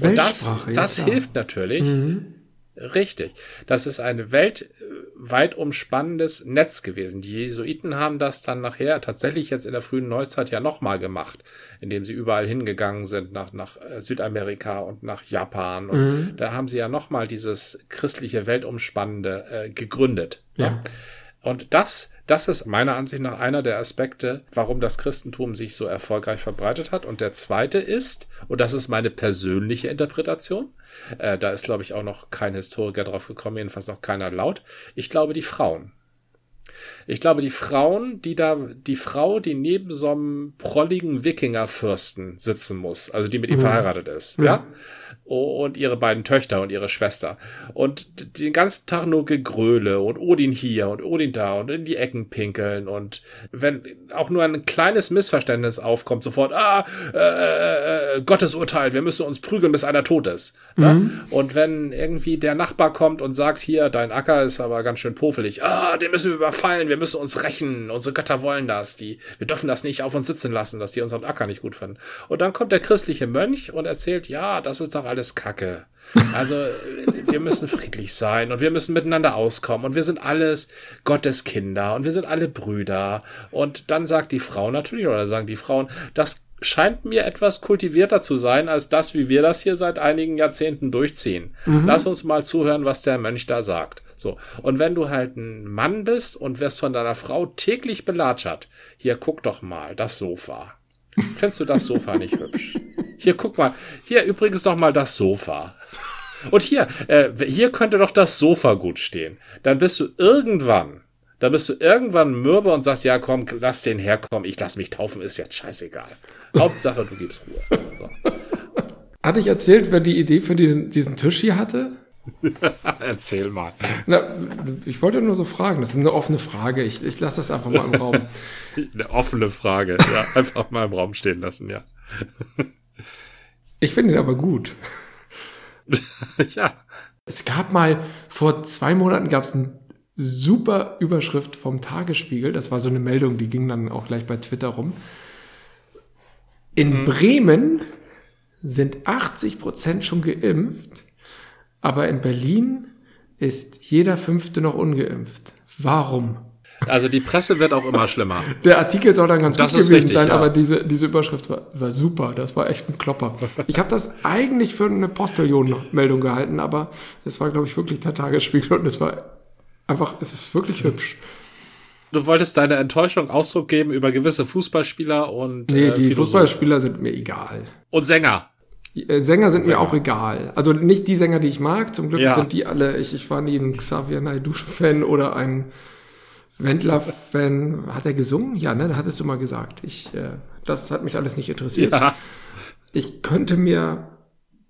Und das, das ja, hilft natürlich. Mhm. Richtig. Das ist ein weltweit umspannendes Netz gewesen. Die Jesuiten haben das dann nachher tatsächlich jetzt in der frühen Neuzeit ja nochmal gemacht, indem sie überall hingegangen sind, nach, nach äh, Südamerika und nach Japan. Und mhm. da haben sie ja nochmal dieses christliche Weltumspannende äh, gegründet. Ja. ja. Und das, das ist meiner Ansicht nach einer der Aspekte, warum das Christentum sich so erfolgreich verbreitet hat. Und der zweite ist, und das ist meine persönliche Interpretation, äh, da ist, glaube ich, auch noch kein Historiker drauf gekommen, jedenfalls noch keiner laut. Ich glaube, die Frauen. Ich glaube, die Frauen, die da, die Frau, die neben so einem prolligen Wikingerfürsten sitzen muss, also die mit ihm mhm. verheiratet ist, ja, ja und ihre beiden Töchter und ihre Schwester. Und den ganzen Tag nur Gegröle und Odin hier und Odin da und in die Ecken pinkeln und wenn auch nur ein kleines Missverständnis aufkommt, sofort, ah, äh, äh, äh Gottes Urteil, wir müssen uns prügeln, bis einer tot ist. Ne? Mhm. Und wenn irgendwie der Nachbar kommt und sagt, hier, dein Acker ist aber ganz schön pofelig, ah, den müssen wir überfallen, wir müssen uns rächen, unsere Götter wollen das, die, wir dürfen das nicht auf uns sitzen lassen, dass die unseren Acker nicht gut finden. Und dann kommt der christliche Mönch und erzählt, ja, das ist doch alles Kacke. Also wir müssen friedlich sein und wir müssen miteinander auskommen und wir sind alles Gottes Kinder und wir sind alle Brüder. Und dann sagt die Frau natürlich, oder sagen die Frauen, das scheint mir etwas kultivierter zu sein als das, wie wir das hier seit einigen Jahrzehnten durchziehen. Mhm. Lass uns mal zuhören, was der Mönch da sagt. So. Und wenn du halt ein Mann bist und wirst von deiner Frau täglich belatschert, hier guck doch mal, das Sofa. Findest du das Sofa nicht hübsch? Hier, guck mal. Hier übrigens noch mal das Sofa. Und hier, äh, hier könnte doch das Sofa gut stehen. Dann bist du irgendwann, dann bist du irgendwann mürbe und sagst, ja komm, lass den herkommen, ich lass mich taufen, ist jetzt scheißegal. Hauptsache, du gibst Ruhe. So. Hatte ich erzählt, wer die Idee für diesen, diesen Tisch hier hatte? *laughs* Erzähl mal. Na, ich wollte nur so fragen. Das ist eine offene Frage. Ich, ich lasse das einfach mal im Raum. *laughs* Eine offene Frage. Ja, einfach mal im Raum stehen lassen, ja. Ich finde ihn aber gut. *laughs* ja. Es gab mal, vor zwei Monaten gab es eine super Überschrift vom Tagesspiegel. Das war so eine Meldung, die ging dann auch gleich bei Twitter rum. In mhm. Bremen sind 80 Prozent schon geimpft aber in Berlin ist jeder Fünfte noch ungeimpft. Warum? Also die Presse wird auch immer schlimmer. Der Artikel soll dann ganz das gut gewesen richtig, sein, ja. aber diese, diese Überschrift war, war super. Das war echt ein Klopper. Ich habe das eigentlich für eine Postillon-Meldung gehalten, aber es war, glaube ich, wirklich der Tagesspiegel und es war einfach, es ist wirklich hübsch. Du wolltest deine Enttäuschung Ausdruck geben über gewisse Fußballspieler und. Nee, äh, die Fußballspieler sind mir egal. Und Sänger. Äh, Sänger sind Sänger. mir auch egal. Also nicht die Sänger, die ich mag. Zum Glück ja. sind die alle, ich, ich war nie ein Xavier Naidoo-Fan oder ein Wendler-Fan. Hat er gesungen? Ja, ne? Da hattest du mal gesagt. Ich, äh, das hat mich alles nicht interessiert. Ja. Ich könnte mir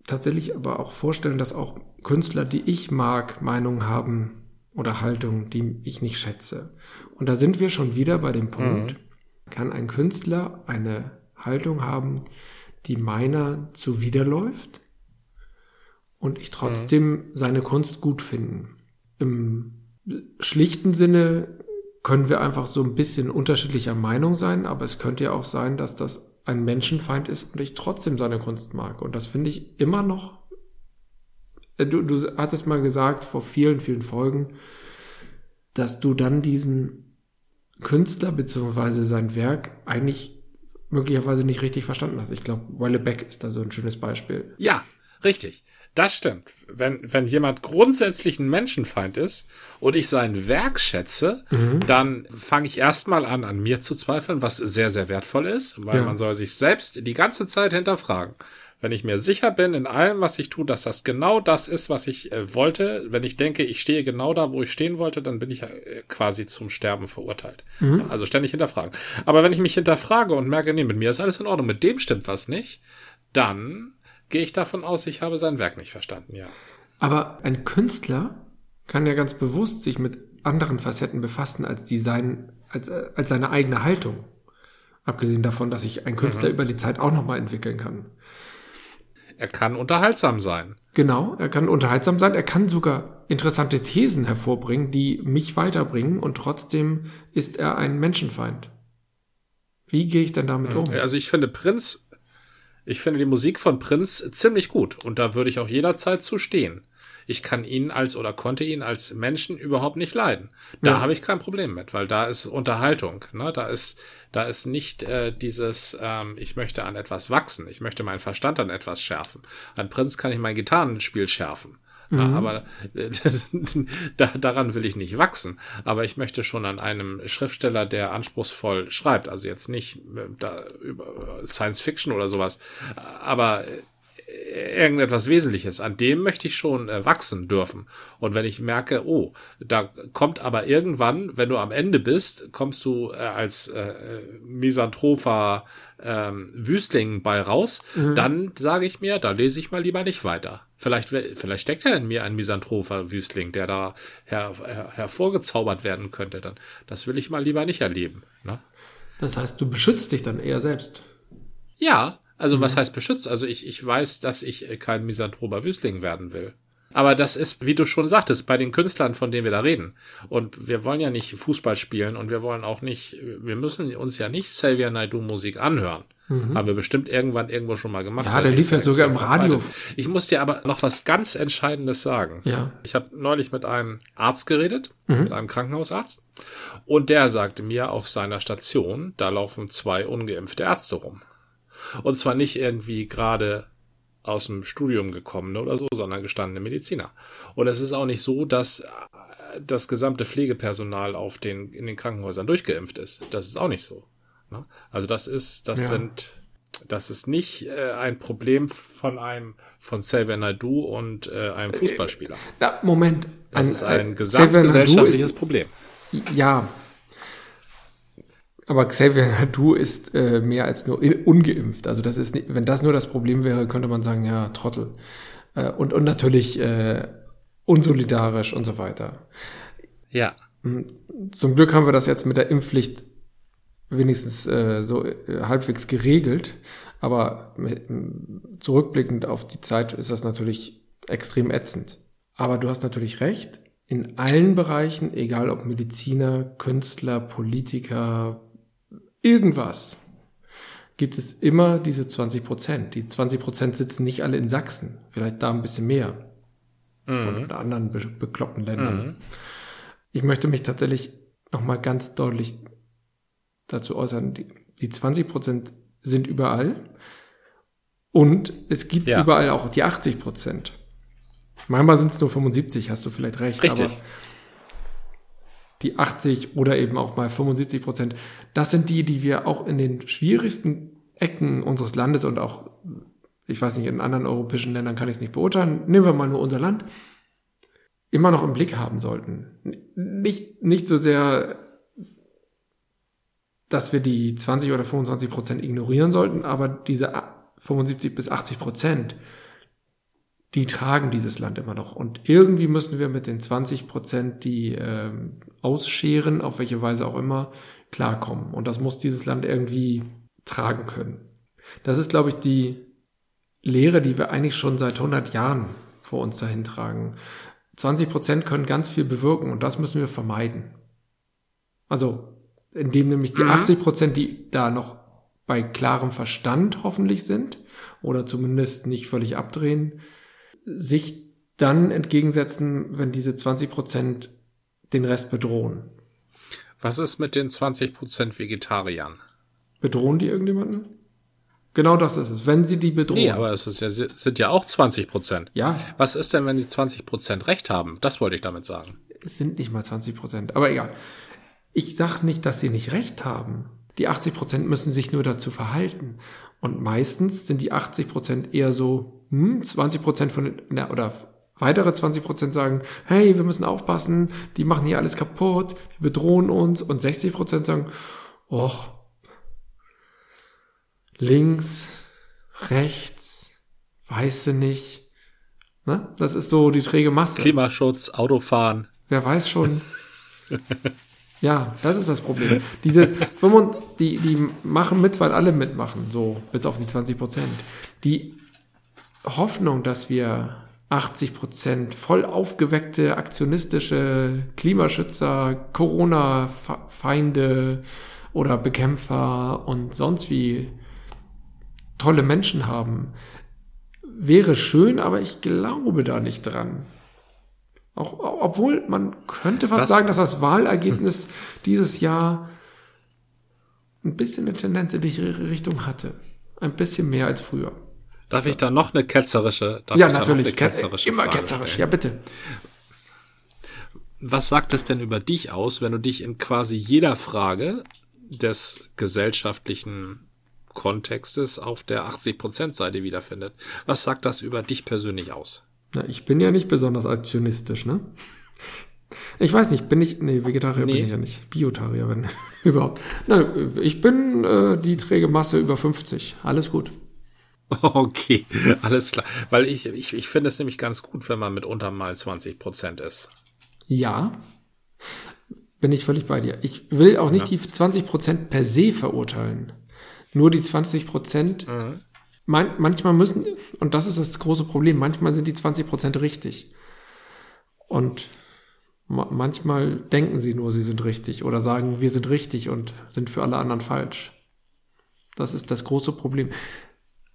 tatsächlich aber auch vorstellen, dass auch Künstler, die ich mag, Meinungen haben oder Haltungen, die ich nicht schätze. Und da sind wir schon wieder bei dem Punkt, mhm. kann ein Künstler eine Haltung haben, die meiner zuwiderläuft? und ich trotzdem mhm. seine Kunst gut finden. Im schlichten Sinne können wir einfach so ein bisschen unterschiedlicher Meinung sein, aber es könnte ja auch sein, dass das ein Menschenfeind ist und ich trotzdem seine Kunst mag. Und das finde ich immer noch. Äh, du, du hattest mal gesagt vor vielen, vielen Folgen, dass du dann diesen Künstler bzw. sein Werk eigentlich möglicherweise nicht richtig verstanden hast. Ich glaube, Wellebeck ist da so ein schönes Beispiel. Ja, richtig. Das stimmt. Wenn, wenn jemand grundsätzlich ein Menschenfeind ist und ich sein Werk schätze, mhm. dann fange ich erstmal an, an mir zu zweifeln, was sehr, sehr wertvoll ist, weil ja. man soll sich selbst die ganze Zeit hinterfragen. Wenn ich mir sicher bin in allem, was ich tue, dass das genau das ist, was ich äh, wollte, wenn ich denke, ich stehe genau da, wo ich stehen wollte, dann bin ich äh, quasi zum Sterben verurteilt. Mhm. Also ständig hinterfragen. Aber wenn ich mich hinterfrage und merke, nee, mit mir ist alles in Ordnung, mit dem stimmt was nicht, dann gehe ich davon aus, ich habe sein Werk nicht verstanden, ja. Aber ein Künstler kann ja ganz bewusst sich mit anderen Facetten befassen als die sein, als, als seine eigene Haltung. Abgesehen davon, dass sich ein Künstler mhm. über die Zeit auch nochmal entwickeln kann. Er kann unterhaltsam sein. Genau, er kann unterhaltsam sein. Er kann sogar interessante Thesen hervorbringen, die mich weiterbringen und trotzdem ist er ein Menschenfeind. Wie gehe ich denn damit mhm. um? Also ich finde, Prinz ich finde die Musik von Prinz ziemlich gut und da würde ich auch jederzeit zu stehen. Ich kann ihn als oder konnte ihn als Menschen überhaupt nicht leiden. Da ja. habe ich kein Problem mit, weil da ist Unterhaltung. Ne? Da ist da ist nicht äh, dieses ähm, ich möchte an etwas wachsen, ich möchte meinen Verstand an etwas schärfen. An Prinz kann ich mein Gitarrenspiel schärfen. Mhm. Aber äh, *laughs* da, daran will ich nicht wachsen. Aber ich möchte schon an einem Schriftsteller, der anspruchsvoll schreibt, also jetzt nicht äh, da über Science Fiction oder sowas, aber äh, irgendetwas Wesentliches. An dem möchte ich schon äh, wachsen dürfen. Und wenn ich merke, oh, da kommt aber irgendwann, wenn du am Ende bist, kommst du äh, als äh, Misanthroper ähm, Wüstling bei raus, mhm. dann sage ich mir, da lese ich mal lieber nicht weiter. Vielleicht, vielleicht steckt ja in mir ein Misanthroper Wüstling, der da her, her, hervorgezaubert werden könnte. Dann, das will ich mal lieber nicht erleben. Ne? Das heißt, du beschützt dich dann eher selbst. Ja, also mhm. was heißt beschützt? Also ich, ich weiß, dass ich kein Misanthroper Wüstling werden will. Aber das ist, wie du schon sagtest, bei den Künstlern, von denen wir da reden. Und wir wollen ja nicht Fußball spielen und wir wollen auch nicht, wir müssen uns ja nicht Xavier Naidoo Musik anhören. Mhm. Haben wir bestimmt irgendwann irgendwo schon mal gemacht. Ja, der lief ja sogar im Radio. Ich muss dir aber noch was ganz Entscheidendes sagen. Ja. Ich habe neulich mit einem Arzt geredet, mhm. mit einem Krankenhausarzt. Und der sagte mir auf seiner Station, da laufen zwei ungeimpfte Ärzte rum. Und zwar nicht irgendwie gerade aus dem Studium gekommene oder so, sondern gestandene Mediziner. Und es ist auch nicht so, dass äh, das gesamte Pflegepersonal auf den, in den Krankenhäusern durchgeimpft ist. Das ist auch nicht so. Ne? Also das ist, das ja. sind, das ist nicht äh, ein Problem von einem, von Xavier Naidu und äh, einem Fußballspieler. Na, Moment. Das ein, ist ein gesamtgesellschaftliches Problem. Ja, aber Xavier *laughs* Nadu ist äh, mehr als nur ungeimpft. Also das ist, wenn das nur das Problem wäre, könnte man sagen, ja, Trottel. Äh, und, und natürlich äh, unsolidarisch und so weiter. Ja. Hm, zum Glück haben wir das jetzt mit der Impfpflicht wenigstens äh, so äh, halbwegs geregelt. Aber zurückblickend auf die Zeit ist das natürlich extrem ätzend. Aber du hast natürlich recht. In allen Bereichen, egal ob Mediziner, Künstler, Politiker, irgendwas, gibt es immer diese 20 Prozent. Die 20 Prozent sitzen nicht alle in Sachsen, vielleicht da ein bisschen mehr. Mhm. Oder anderen be bekloppten Ländern. Mhm. Ich möchte mich tatsächlich nochmal ganz deutlich dazu äußern, die, die 20 Prozent sind überall und es gibt ja. überall auch die 80 Prozent. Manchmal sind es nur 75, hast du vielleicht recht. Richtig. Aber die 80 oder eben auch mal 75 Prozent, das sind die, die wir auch in den schwierigsten Ecken unseres Landes und auch, ich weiß nicht, in anderen europäischen Ländern kann ich es nicht beurteilen, nehmen wir mal nur unser Land, immer noch im Blick haben sollten. Nicht, nicht so sehr, dass wir die 20 oder 25 Prozent ignorieren sollten, aber diese 75 bis 80 Prozent, die tragen dieses Land immer noch. Und irgendwie müssen wir mit den 20 Prozent, die ähm, ausscheren, auf welche Weise auch immer, klarkommen. Und das muss dieses Land irgendwie tragen können. Das ist, glaube ich, die Lehre, die wir eigentlich schon seit 100 Jahren vor uns dahin tragen. 20 Prozent können ganz viel bewirken und das müssen wir vermeiden. Also, indem nämlich die mhm. 80 Prozent, die da noch bei klarem Verstand hoffentlich sind oder zumindest nicht völlig abdrehen, sich dann entgegensetzen, wenn diese 20 Prozent den Rest bedrohen. Was ist mit den 20 Prozent Vegetariern? Bedrohen die irgendjemanden? Genau das ist es. Wenn sie die bedrohen. Nee, aber es ist ja, sind ja auch 20 Prozent. Ja. Was ist denn, wenn die 20 Prozent Recht haben? Das wollte ich damit sagen. Es sind nicht mal 20 Prozent. Aber egal. Ich sag nicht, dass sie nicht Recht haben. Die 80 Prozent müssen sich nur dazu verhalten. Und meistens sind die 80 Prozent eher so, hm, 20 Prozent von, oder weitere 20 Prozent sagen, hey, wir müssen aufpassen, die machen hier alles kaputt, die bedrohen uns. Und 60 Prozent sagen, och, links, rechts, weißt du nicht. Ne? Das ist so die träge Masse. Klimaschutz, Autofahren. Wer weiß schon. *laughs* ja, das ist das Problem. Diese 5, die, die machen mit, weil alle mitmachen, so bis auf die 20 Prozent. Die Hoffnung, dass wir 80 Prozent voll aufgeweckte, aktionistische Klimaschützer, Corona-Feinde oder Bekämpfer und sonst wie tolle Menschen haben. Wäre schön, aber ich glaube da nicht dran. Auch, obwohl man könnte fast Was? sagen, dass das Wahlergebnis dieses Jahr ein bisschen eine Tendenz in die Richtung hatte. Ein bisschen mehr als früher. Darf ich da noch eine ketzerische? ja, natürlich. Ketzerische immer Frage ketzerisch. Stellen? Ja, bitte. Was sagt es denn über dich aus, wenn du dich in quasi jeder Frage des gesellschaftlichen Kontextes auf der 80%-Seite wiederfindet. Was sagt das über dich persönlich aus? Na, ich bin ja nicht besonders aktionistisch, ne? Ich weiß nicht, bin ich, nee, Vegetarier nee. bin ich ja nicht. Biotarier, wenn *laughs* überhaupt. Na, ich bin äh, die träge Masse über 50. Alles gut. *laughs* Okay, alles klar. Weil ich, ich, ich finde es nämlich ganz gut, wenn man mit unter mal 20% ist. Ja, bin ich völlig bei dir. Ich will auch nicht ja. die 20% per se verurteilen nur die 20 Prozent. Mhm. Man, manchmal müssen, und das ist das große Problem, manchmal sind die 20 Prozent richtig. Und ma manchmal denken sie nur, sie sind richtig oder sagen, wir sind richtig und sind für alle anderen falsch. Das ist das große Problem.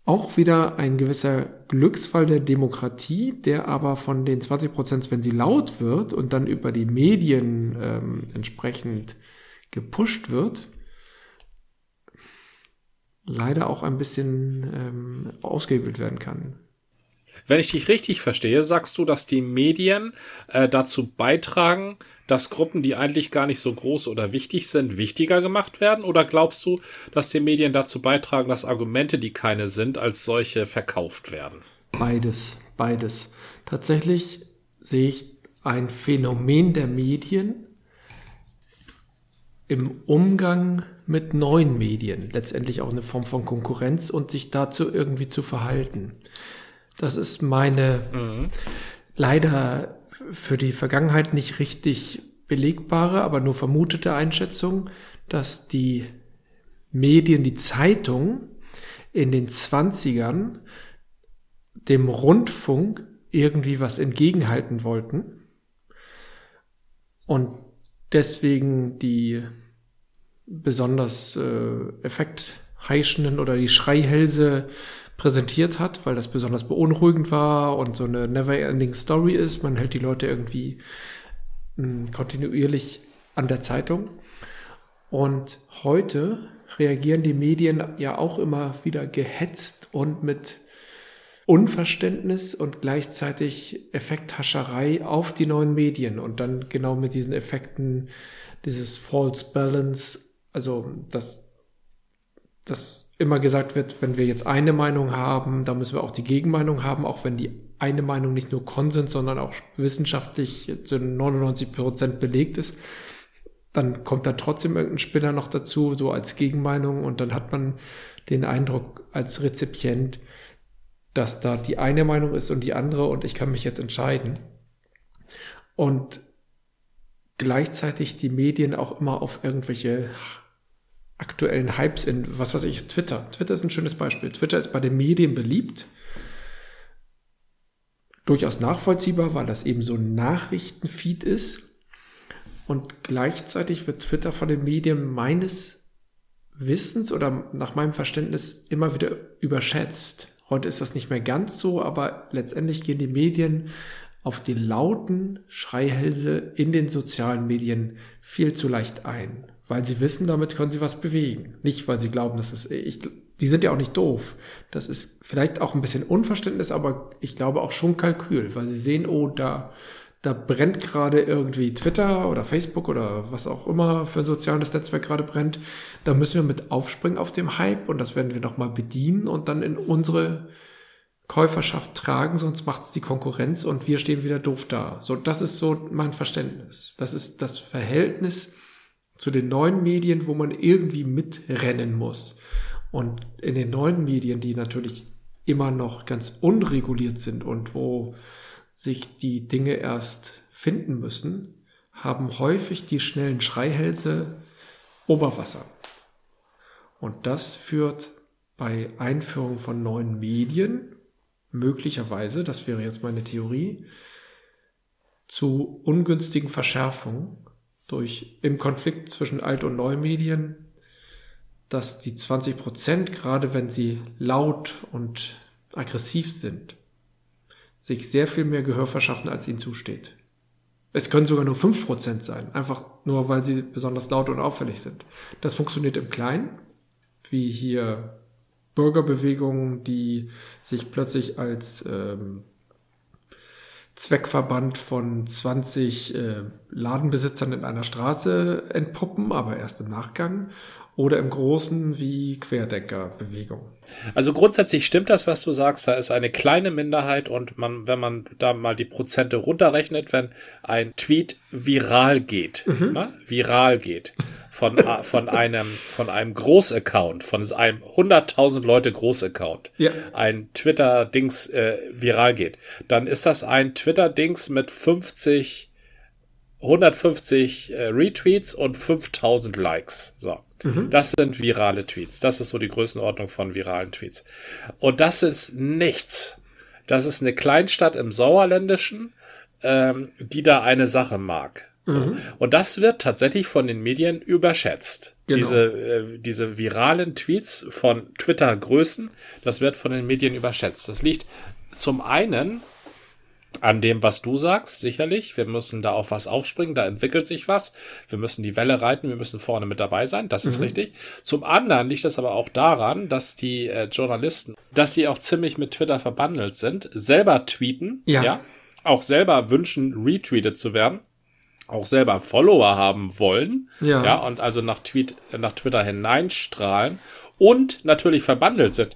Auch wieder ein gewisser Glücksfall der Demokratie, der aber von den 20 Prozent, wenn sie laut wird und dann über die Medien ähm, entsprechend gepusht wird, leider auch ein bisschen ähm, ausgehebelt werden kann. Wenn ich dich richtig verstehe, sagst du, dass die Medien äh, dazu beitragen, dass Gruppen, die eigentlich gar nicht so groß oder wichtig sind, wichtiger gemacht werden? Oder glaubst du, dass die Medien dazu beitragen, dass Argumente, die keine sind, als solche verkauft werden? Beides, beides. Tatsächlich sehe ich ein Phänomen der Medien im Umgang mit neuen Medien, letztendlich auch eine Form von Konkurrenz und sich dazu irgendwie zu verhalten. Das ist meine mhm. leider für die Vergangenheit nicht richtig belegbare, aber nur vermutete Einschätzung, dass die Medien, die Zeitung in den Zwanzigern dem Rundfunk irgendwie was entgegenhalten wollten und deswegen die besonders äh, effektheischenden oder die Schreihälse präsentiert hat, weil das besonders beunruhigend war und so eine never-ending Story ist. Man hält die Leute irgendwie hm, kontinuierlich an der Zeitung. Und heute reagieren die Medien ja auch immer wieder gehetzt und mit Unverständnis und gleichzeitig Effekthascherei auf die neuen Medien und dann genau mit diesen Effekten dieses False Balance also dass, dass immer gesagt wird, wenn wir jetzt eine Meinung haben, dann müssen wir auch die Gegenmeinung haben, auch wenn die eine Meinung nicht nur Konsens, sondern auch wissenschaftlich zu 99 Prozent belegt ist. Dann kommt da trotzdem irgendein Spinner noch dazu, so als Gegenmeinung, und dann hat man den Eindruck als Rezipient, dass da die eine Meinung ist und die andere und ich kann mich jetzt entscheiden. Und gleichzeitig die Medien auch immer auf irgendwelche aktuellen Hypes in, was weiß ich, Twitter. Twitter ist ein schönes Beispiel. Twitter ist bei den Medien beliebt. durchaus nachvollziehbar, weil das eben so ein Nachrichtenfeed ist. Und gleichzeitig wird Twitter von den Medien meines Wissens oder nach meinem Verständnis immer wieder überschätzt. Heute ist das nicht mehr ganz so, aber letztendlich gehen die Medien auf die lauten Schreihälse in den sozialen Medien viel zu leicht ein, weil sie wissen, damit können sie was bewegen. Nicht, weil sie glauben, dass es, ich, die sind ja auch nicht doof. Das ist vielleicht auch ein bisschen Unverständnis, aber ich glaube auch schon Kalkül, weil sie sehen, oh, da, da brennt gerade irgendwie Twitter oder Facebook oder was auch immer für ein soziales Netzwerk gerade brennt. Da müssen wir mit aufspringen auf dem Hype und das werden wir nochmal bedienen und dann in unsere Käuferschaft tragen, sonst macht es die Konkurrenz und wir stehen wieder doof da. So, das ist so mein Verständnis. Das ist das Verhältnis zu den neuen Medien, wo man irgendwie mitrennen muss. Und in den neuen Medien, die natürlich immer noch ganz unreguliert sind und wo sich die Dinge erst finden müssen, haben häufig die schnellen Schreihälse Oberwasser. Und das führt bei Einführung von neuen Medien möglicherweise, das wäre jetzt meine Theorie, zu ungünstigen Verschärfungen durch im Konflikt zwischen Alt- und Neumedien, dass die 20 Prozent, gerade wenn sie laut und aggressiv sind, sich sehr viel mehr Gehör verschaffen, als ihnen zusteht. Es können sogar nur 5 Prozent sein, einfach nur weil sie besonders laut und auffällig sind. Das funktioniert im Kleinen, wie hier Bürgerbewegungen, die sich plötzlich als ähm, Zweckverband von 20 äh, Ladenbesitzern in einer Straße entpuppen, aber erst im Nachgang. Oder im Großen wie Querdenkerbewegung. Also grundsätzlich stimmt das, was du sagst. Da ist eine kleine Minderheit und man, wenn man da mal die Prozente runterrechnet, wenn ein Tweet viral geht, mhm. ne? viral geht, von, von einem, von einem Großaccount, von einem 100.000 Leute Großaccount, ja. ein Twitter-Dings äh, viral geht, dann ist das ein Twitter-Dings mit 50, 150 äh, Retweets und 5000 Likes. So. Mhm. Das sind virale Tweets. Das ist so die Größenordnung von viralen Tweets. Und das ist nichts. Das ist eine Kleinstadt im Sauerländischen, ähm, die da eine Sache mag. So. Mhm. Und das wird tatsächlich von den Medien überschätzt. Genau. Diese, äh, diese viralen Tweets von Twitter-Größen, das wird von den Medien überschätzt. Das liegt zum einen an dem, was du sagst, sicherlich. Wir müssen da auf was aufspringen, da entwickelt sich was. Wir müssen die Welle reiten, wir müssen vorne mit dabei sein, das ist mhm. richtig. Zum anderen liegt das aber auch daran, dass die äh, Journalisten, dass sie auch ziemlich mit Twitter verbandelt sind, selber tweeten, ja, ja auch selber wünschen, retweetet zu werden auch selber Follower haben wollen, ja, ja und also nach, Tweet, nach Twitter hineinstrahlen und natürlich verbandelt sind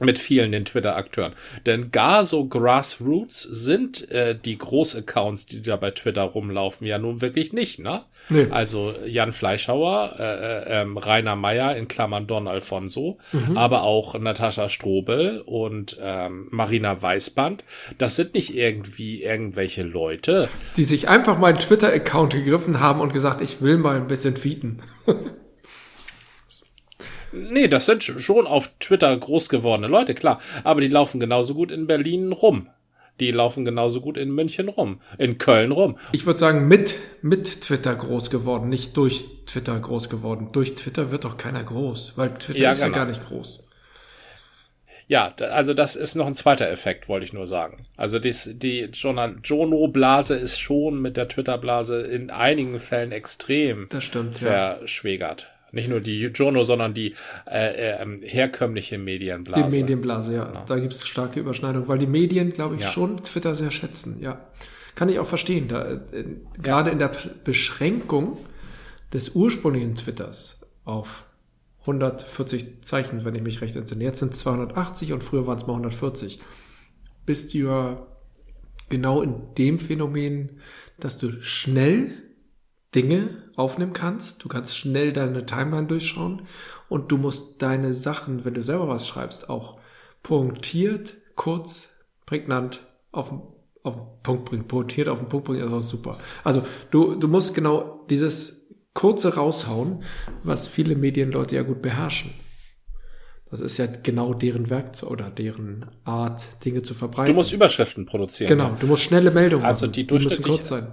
mit vielen den Twitter-Akteuren. Denn gar so Grassroots sind äh, die Großaccounts, die da bei Twitter rumlaufen, ja nun wirklich nicht, ne? Nee. Also Jan Fleischhauer, äh, äh, ähm, Rainer Meyer in Klammern Don Alfonso, mhm. aber auch Natascha Strobel und ähm, Marina Weißband. Das sind nicht irgendwie irgendwelche Leute. Die sich einfach mal einen Twitter-Account gegriffen haben und gesagt, ich will mal ein bisschen tweeten. *laughs* Nee, das sind schon auf Twitter groß gewordene Leute, klar. Aber die laufen genauso gut in Berlin rum. Die laufen genauso gut in München rum, in Köln rum. Ich würde sagen, mit, mit Twitter groß geworden, nicht durch Twitter groß geworden. Durch Twitter wird doch keiner groß, weil Twitter ja, ist genau. ja gar nicht groß. Ja, also das ist noch ein zweiter Effekt, wollte ich nur sagen. Also dies, die Jono-Blase ist schon mit der Twitter-Blase in einigen Fällen extrem das stimmt, verschwägert. Ja. Nicht nur die Jono, sondern die äh, äh, herkömmliche Medienblase. Die Medienblase, ja. Genau. Da gibt es starke Überschneidungen, weil die Medien, glaube ich, ja. schon Twitter sehr schätzen, ja. Kann ich auch verstehen. Da, äh, gerade in der Beschränkung des ursprünglichen Twitters auf 140 Zeichen, wenn ich mich recht entsinne. Jetzt sind es 280 und früher waren es mal 140. Bist du ja genau in dem Phänomen, dass du schnell Dinge aufnehmen kannst. Du kannst schnell deine Timeline durchschauen und du musst deine Sachen, wenn du selber was schreibst, auch punktiert, kurz, prägnant auf den, auf den Punkt bringen. Punktiert auf den Punkt bringen ist auch super. Also du, du musst genau dieses kurze raushauen, was viele Medienleute ja gut beherrschen. Das ist ja genau deren Werkzeug oder deren Art, Dinge zu verbreiten. Du musst Überschriften produzieren. Genau, du musst schnelle Meldungen also machen. Die, die müssen kurz sein.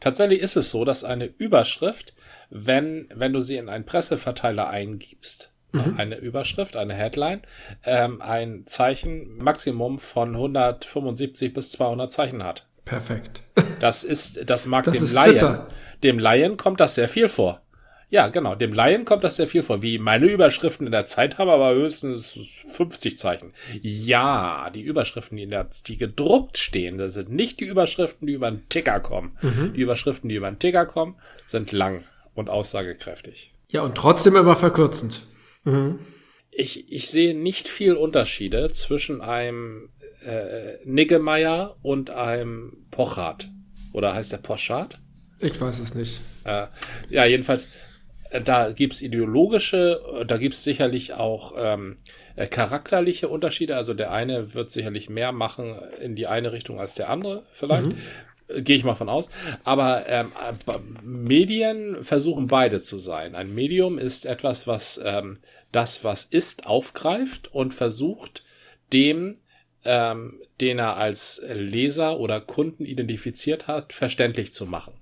Tatsächlich ist es so, dass eine Überschrift, wenn, wenn du sie in einen Presseverteiler eingibst, mhm. eine Überschrift, eine Headline, ähm, ein Zeichen Maximum von 175 bis 200 Zeichen hat. Perfekt. Das ist, das mag das dem Laien, dem Laien kommt das sehr viel vor. Ja, genau. Dem Laien kommt das sehr viel vor. Wie meine Überschriften in der Zeit haben aber höchstens 50 Zeichen. Ja, die Überschriften, die, in der, die gedruckt stehen, das sind nicht die Überschriften, die über einen Ticker kommen. Mhm. Die Überschriften, die über einen Ticker kommen, sind lang und aussagekräftig. Ja, und trotzdem immer verkürzend. Mhm. Ich, ich sehe nicht viel Unterschiede zwischen einem äh, Niggemeier und einem Pochard. Oder heißt der Pochard? Ich weiß es nicht. Äh, ja, jedenfalls, da gibt's ideologische, äh, da gibt's sicherlich auch ähm, äh, charakterliche Unterschiede. Also der eine wird sicherlich mehr machen in die eine Richtung als der andere, vielleicht. Mhm. Gehe ich mal von aus. Aber ähm, Medien versuchen beide zu sein. Ein Medium ist etwas, was ähm, das, was ist, aufgreift und versucht, dem, ähm, den er als Leser oder Kunden identifiziert hat, verständlich zu machen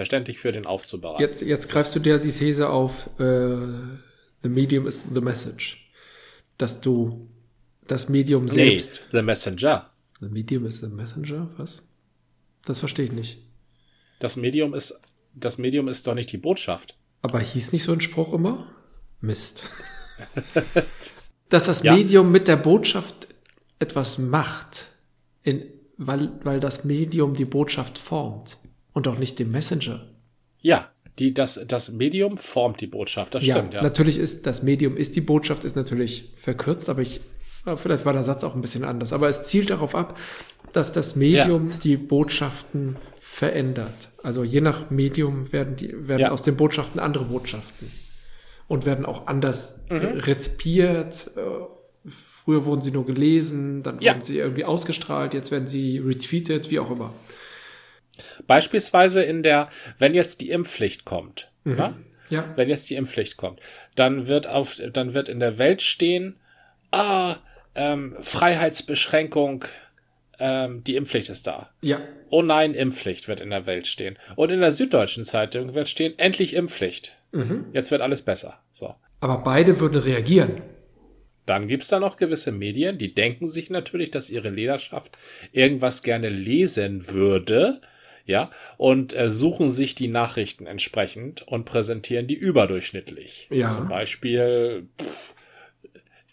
verständlich für den aufzubereiten. Jetzt, jetzt greifst du dir die These auf, äh, the medium is the message. Dass du das Medium selbst. Nee, the messenger. The medium is the messenger? Was? Das verstehe ich nicht. Das Medium ist, das Medium ist doch nicht die Botschaft. Aber hieß nicht so ein Spruch immer? Mist. *laughs* Dass das ja. Medium mit der Botschaft etwas macht, in, weil, weil das Medium die Botschaft formt. Und auch nicht dem Messenger. Ja, die, das, das Medium formt die Botschaft, das ja, stimmt, ja. Natürlich ist, das Medium ist die Botschaft, ist natürlich verkürzt, aber ich, vielleicht war der Satz auch ein bisschen anders. Aber es zielt darauf ab, dass das Medium ja. die Botschaften verändert. Also je nach Medium werden, die, werden ja. aus den Botschaften andere Botschaften und werden auch anders mhm. rezipiert. Äh, früher wurden sie nur gelesen, dann wurden sie irgendwie ausgestrahlt, jetzt werden sie retweetet, wie auch immer. Beispielsweise in der, wenn jetzt die Impfpflicht kommt, mhm. ja? ja. wenn jetzt die Impfpflicht kommt, dann wird auf, dann wird in der Welt stehen, ah, ähm, Freiheitsbeschränkung, ähm, die Impfpflicht ist da. Ja. Oh nein, Impfpflicht wird in der Welt stehen. Und in der Süddeutschen Zeitung wird stehen, endlich Impfpflicht. Mhm. Jetzt wird alles besser. So. Aber beide würden reagieren. Dann gibt's da noch gewisse Medien, die denken sich natürlich, dass ihre Leserschaft irgendwas gerne lesen würde ja, und äh, suchen sich die Nachrichten entsprechend und präsentieren die überdurchschnittlich. Ja. Zum Beispiel, pff,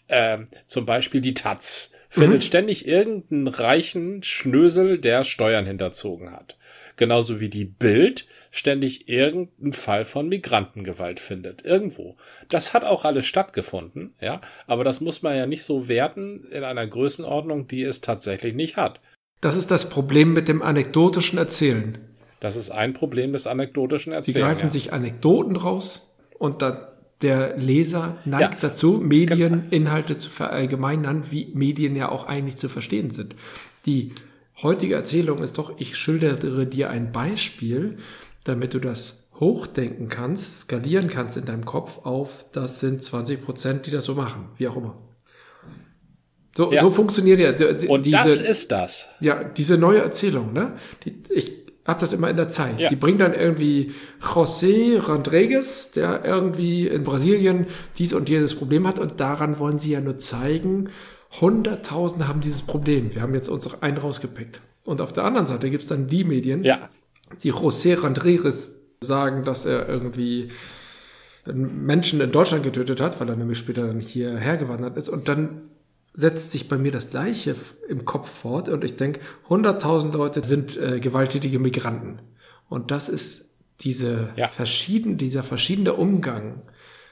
äh, zum Beispiel die Taz findet mhm. ständig irgendeinen reichen Schnösel, der Steuern hinterzogen hat. Genauso wie die Bild ständig irgendeinen Fall von Migrantengewalt findet. Irgendwo. Das hat auch alles stattgefunden, ja. Aber das muss man ja nicht so werten in einer Größenordnung, die es tatsächlich nicht hat. Das ist das Problem mit dem anekdotischen Erzählen. Das ist ein Problem des anekdotischen Erzählens. Die greifen ja. sich Anekdoten raus und dann der Leser neigt ja. dazu, Medieninhalte zu verallgemeinern, wie Medien ja auch eigentlich zu verstehen sind. Die heutige Erzählung ist doch, ich schildere dir ein Beispiel, damit du das hochdenken kannst, skalieren kannst in deinem Kopf auf, das sind 20 Prozent, die das so machen, wie auch immer. So, ja. so funktioniert ja die, Und diese, das ist das. Ja, diese neue Erzählung, ne? Die, ich habe das immer in der Zeit. Ja. Die bringt dann irgendwie José Rodriguez, der irgendwie in Brasilien dies und jenes Problem hat und daran wollen sie ja nur zeigen, Hunderttausende haben dieses Problem. Wir haben jetzt uns einen rausgepickt. Und auf der anderen Seite gibt's dann die Medien, ja. die José Rodriguez sagen, dass er irgendwie Menschen in Deutschland getötet hat, weil er nämlich später dann hierher gewandert ist. Und dann setzt sich bei mir das Gleiche im Kopf fort und ich denke, 100.000 Leute sind äh, gewalttätige Migranten. Und das ist diese ja. verschieden, dieser verschiedene Umgang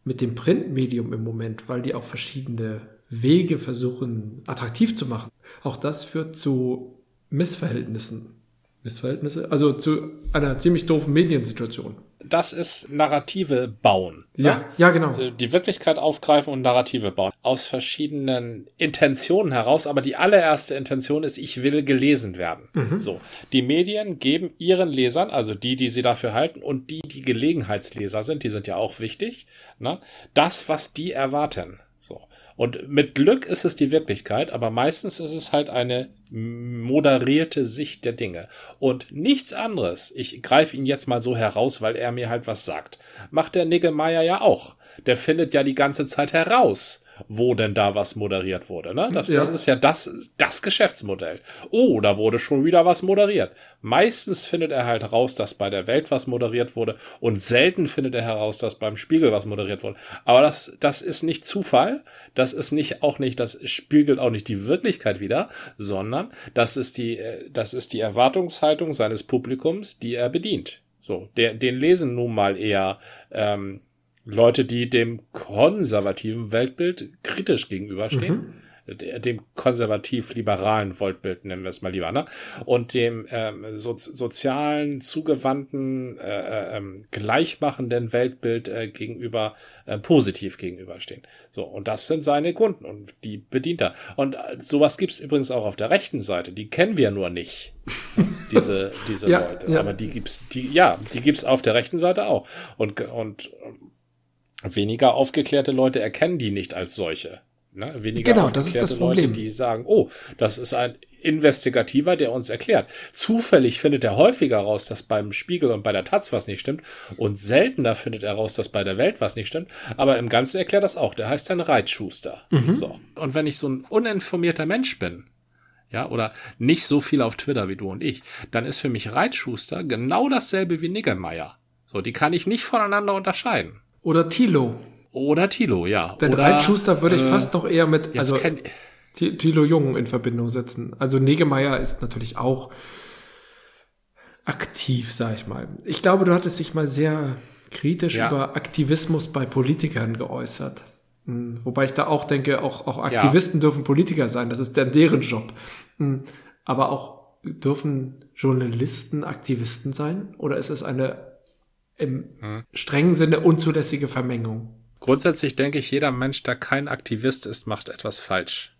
mit dem Printmedium im Moment, weil die auch verschiedene Wege versuchen attraktiv zu machen. Auch das führt zu Missverhältnissen. Missverhältnisse? Also zu einer ziemlich doofen Mediensituation das ist Narrative bauen. Ja, ne? ja, genau. Äh, die Wirklichkeit aufgreifen und Narrative bauen. Aus verschiedenen Intentionen heraus, aber die allererste Intention ist, ich will gelesen werden. Mhm. So. Die Medien geben ihren Lesern, also die, die sie dafür halten und die, die Gelegenheitsleser sind, die sind ja auch wichtig, ne, das, was die erwarten. So. Und mit Glück ist es die Wirklichkeit, aber meistens ist es halt eine moderierte Sicht der Dinge. Und nichts anderes, ich greife ihn jetzt mal so heraus, weil er mir halt was sagt, macht der Niggemeier ja auch. Der findet ja die ganze Zeit heraus, wo denn da was moderiert wurde. Ne? Das, ja. das ist ja das, das Geschäftsmodell. Oh, da wurde schon wieder was moderiert. Meistens findet er halt heraus, dass bei der Welt was moderiert wurde und selten findet er heraus, dass beim Spiegel was moderiert wurde. Aber das, das ist nicht Zufall, das ist nicht auch nicht, das spiegelt auch nicht die Wirklichkeit wieder, sondern das ist die, äh, das ist die Erwartungshaltung seines Publikums, die er bedient. So, der, den lesen nun mal eher ähm, Leute, die dem konservativen Weltbild kritisch gegenüberstehen. Mhm. Dem konservativ-liberalen Weltbild nennen wir es mal lieber, ne? Und dem ähm, so, sozialen, zugewandten, äh, äh, ähm, gleichmachenden Weltbild äh, gegenüber äh, positiv gegenüberstehen. So, und das sind seine Kunden und die bedient er. Und äh, sowas gibt's übrigens auch auf der rechten Seite. Die kennen wir nur nicht, *laughs* diese, diese ja, Leute. Ja. Aber die gibt's, die, ja, die gibt's auf der rechten Seite auch. Und, und weniger aufgeklärte Leute erkennen die nicht als solche. Ne? Weniger genau, das ist das Problem. Leute, die sagen, oh, das ist ein Investigativer, der uns erklärt. Zufällig findet er häufiger raus, dass beim Spiegel und bei der Taz was nicht stimmt und seltener findet er raus, dass bei der Welt was nicht stimmt. Aber im Ganzen erklärt das auch. Der heißt dann Reitschuster. Mhm. So. Und wenn ich so ein uninformierter Mensch bin, ja, oder nicht so viel auf Twitter wie du und ich, dann ist für mich Reitschuster genau dasselbe wie Niggemeier. So, die kann ich nicht voneinander unterscheiden. Oder Tilo. Oder Tilo, ja. Den Oder, Reitschuster würde ich äh, fast noch eher mit, also Tilo Jung in Verbindung setzen. Also Negemeyer ist natürlich auch aktiv, sag ich mal. Ich glaube, du hattest dich mal sehr kritisch ja. über Aktivismus bei Politikern geäußert. Hm, wobei ich da auch denke, auch, auch Aktivisten ja. dürfen Politiker sein. Das ist dann deren Job. Hm, aber auch dürfen Journalisten Aktivisten sein? Oder ist es eine im hm. strengen Sinne unzulässige Vermengung. Grundsätzlich denke ich, jeder Mensch, der kein Aktivist ist, macht etwas falsch.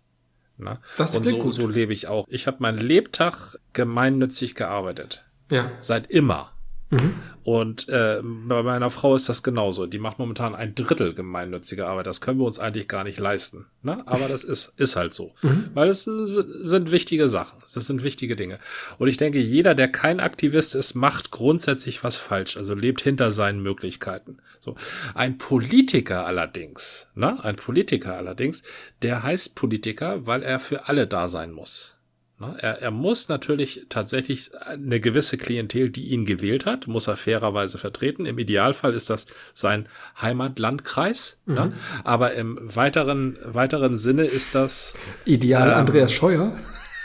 Ne? Das Und so, gut. so lebe ich auch. Ich habe meinen Lebtag gemeinnützig gearbeitet. Ja. Seit immer. Mhm. Und äh, bei meiner Frau ist das genauso. Die macht momentan ein Drittel gemeinnützige Arbeit. Das können wir uns eigentlich gar nicht leisten. Ne? Aber das ist, ist halt so. Mhm. Weil es sind wichtige Sachen. Das sind wichtige Dinge. Und ich denke, jeder, der kein Aktivist ist, macht grundsätzlich was falsch. Also lebt hinter seinen Möglichkeiten. So. Ein Politiker allerdings, ne? ein Politiker allerdings, der heißt Politiker, weil er für alle da sein muss. Ne? Er, er muss natürlich tatsächlich eine gewisse Klientel, die ihn gewählt hat, muss er fairerweise vertreten. Im Idealfall ist das sein Heimatlandkreis. Mhm. Ne? Aber im weiteren, weiteren Sinne ist das. Ideal ähm, Andreas Scheuer.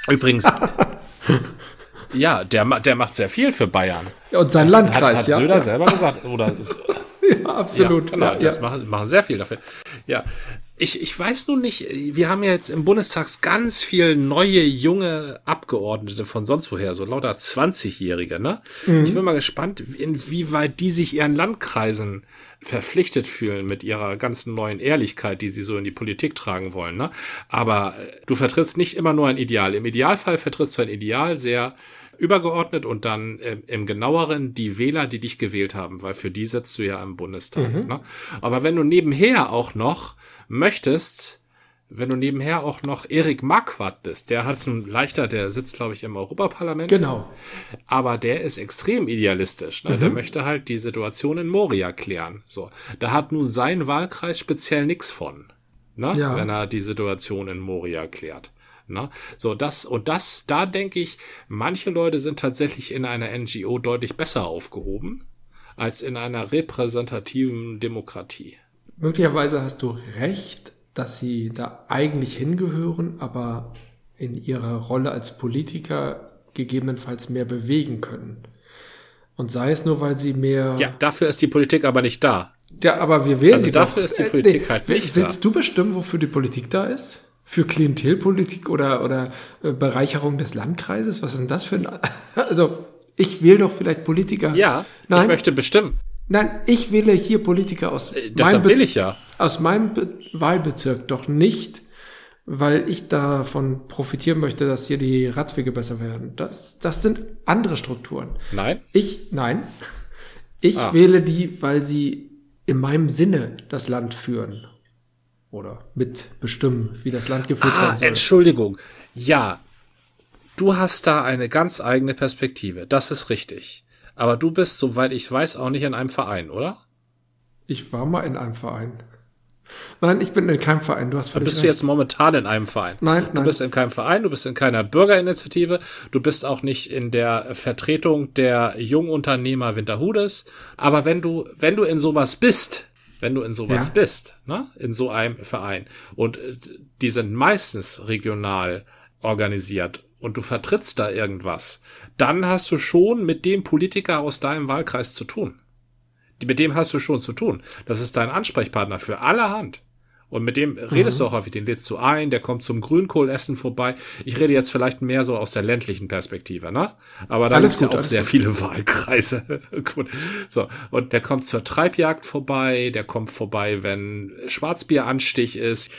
Übrigens. *laughs* ja, der, der macht sehr viel für Bayern. Und sein das Landkreis, hat, hat ja. Söder ja. selber gesagt. Oder, *laughs* ja, absolut. Ja, genau, ja, das Machen, machen sehr viel dafür. Ja, ich, ich weiß nun nicht, wir haben ja jetzt im Bundestag ganz viel neue, junge Abgeordnete von sonst woher, so lauter 20-Jährige, ne? Mhm. Ich bin mal gespannt, inwieweit die sich ihren Landkreisen verpflichtet fühlen mit ihrer ganzen neuen Ehrlichkeit, die sie so in die Politik tragen wollen, ne? Aber du vertrittst nicht immer nur ein Ideal. Im Idealfall vertrittst du ein Ideal sehr übergeordnet und dann äh, im genaueren die Wähler, die dich gewählt haben, weil für die setzt du ja im Bundestag. Mhm. Ne? Aber wenn du nebenher auch noch möchtest, wenn du nebenher auch noch Erik Marquardt bist, der hat es nun leichter, der sitzt, glaube ich, im Europaparlament. Genau. Aber der ist extrem idealistisch. Ne? Mhm. Der möchte halt die Situation in Moria klären. So, da hat nun sein Wahlkreis speziell nichts von, ne? Ja. wenn er die Situation in Moria klärt. Ne? So, das, und das, da denke ich, manche Leute sind tatsächlich in einer NGO deutlich besser aufgehoben als in einer repräsentativen Demokratie. Möglicherweise hast du recht, dass sie da eigentlich hingehören, aber in ihrer Rolle als Politiker gegebenenfalls mehr bewegen können. Und sei es nur, weil sie mehr. Ja, dafür ist die Politik aber nicht da. Ja, aber wir wählen also sie dafür doch. ist die Politik äh, nee, halt nicht willst da. Willst du bestimmen, wofür die Politik da ist? Für Klientelpolitik oder, oder äh, Bereicherung des Landkreises? Was ist denn das für ein. *laughs* Also, ich wähle doch vielleicht Politiker. Ja, Nein. ich möchte bestimmen. Nein, ich wähle hier Politiker aus, äh, meinem, will ich ja. aus meinem Be Wahlbezirk, doch nicht, weil ich davon profitieren möchte, dass hier die Radwege besser werden. Das, das sind andere Strukturen. Nein? Ich, nein. Ich ah. wähle die, weil sie in meinem Sinne das Land führen. oder mitbestimmen, wie das Land geführt ah, werden soll. Entschuldigung. Ja, du hast da eine ganz eigene Perspektive. Das ist richtig. Aber du bist, soweit ich weiß, auch nicht in einem Verein, oder? Ich war mal in einem Verein. Nein, ich bin in keinem Verein. Du hast völlig Bist recht. du jetzt momentan in einem Verein? Nein, Du bist in keinem Verein, du bist in keiner Bürgerinitiative, du bist auch nicht in der Vertretung der Jungunternehmer Winterhudes. Aber wenn du, wenn du in sowas bist, wenn du in sowas ja. bist, ne, in so einem Verein, und äh, die sind meistens regional organisiert und du vertrittst da irgendwas, dann hast du schon mit dem Politiker aus deinem Wahlkreis zu tun. Mit dem hast du schon zu tun. Das ist dein Ansprechpartner für allerhand. Und mit dem redest mhm. du auch häufig, den lädst du ein, der kommt zum Grünkohlessen vorbei. Ich rede jetzt vielleicht mehr so aus der ländlichen Perspektive, ne? Aber da gibt ja auch sehr gut. viele *laughs* Wahlkreise. gut. So. Und der kommt zur Treibjagd vorbei, der kommt vorbei, wenn Schwarzbieranstich ist.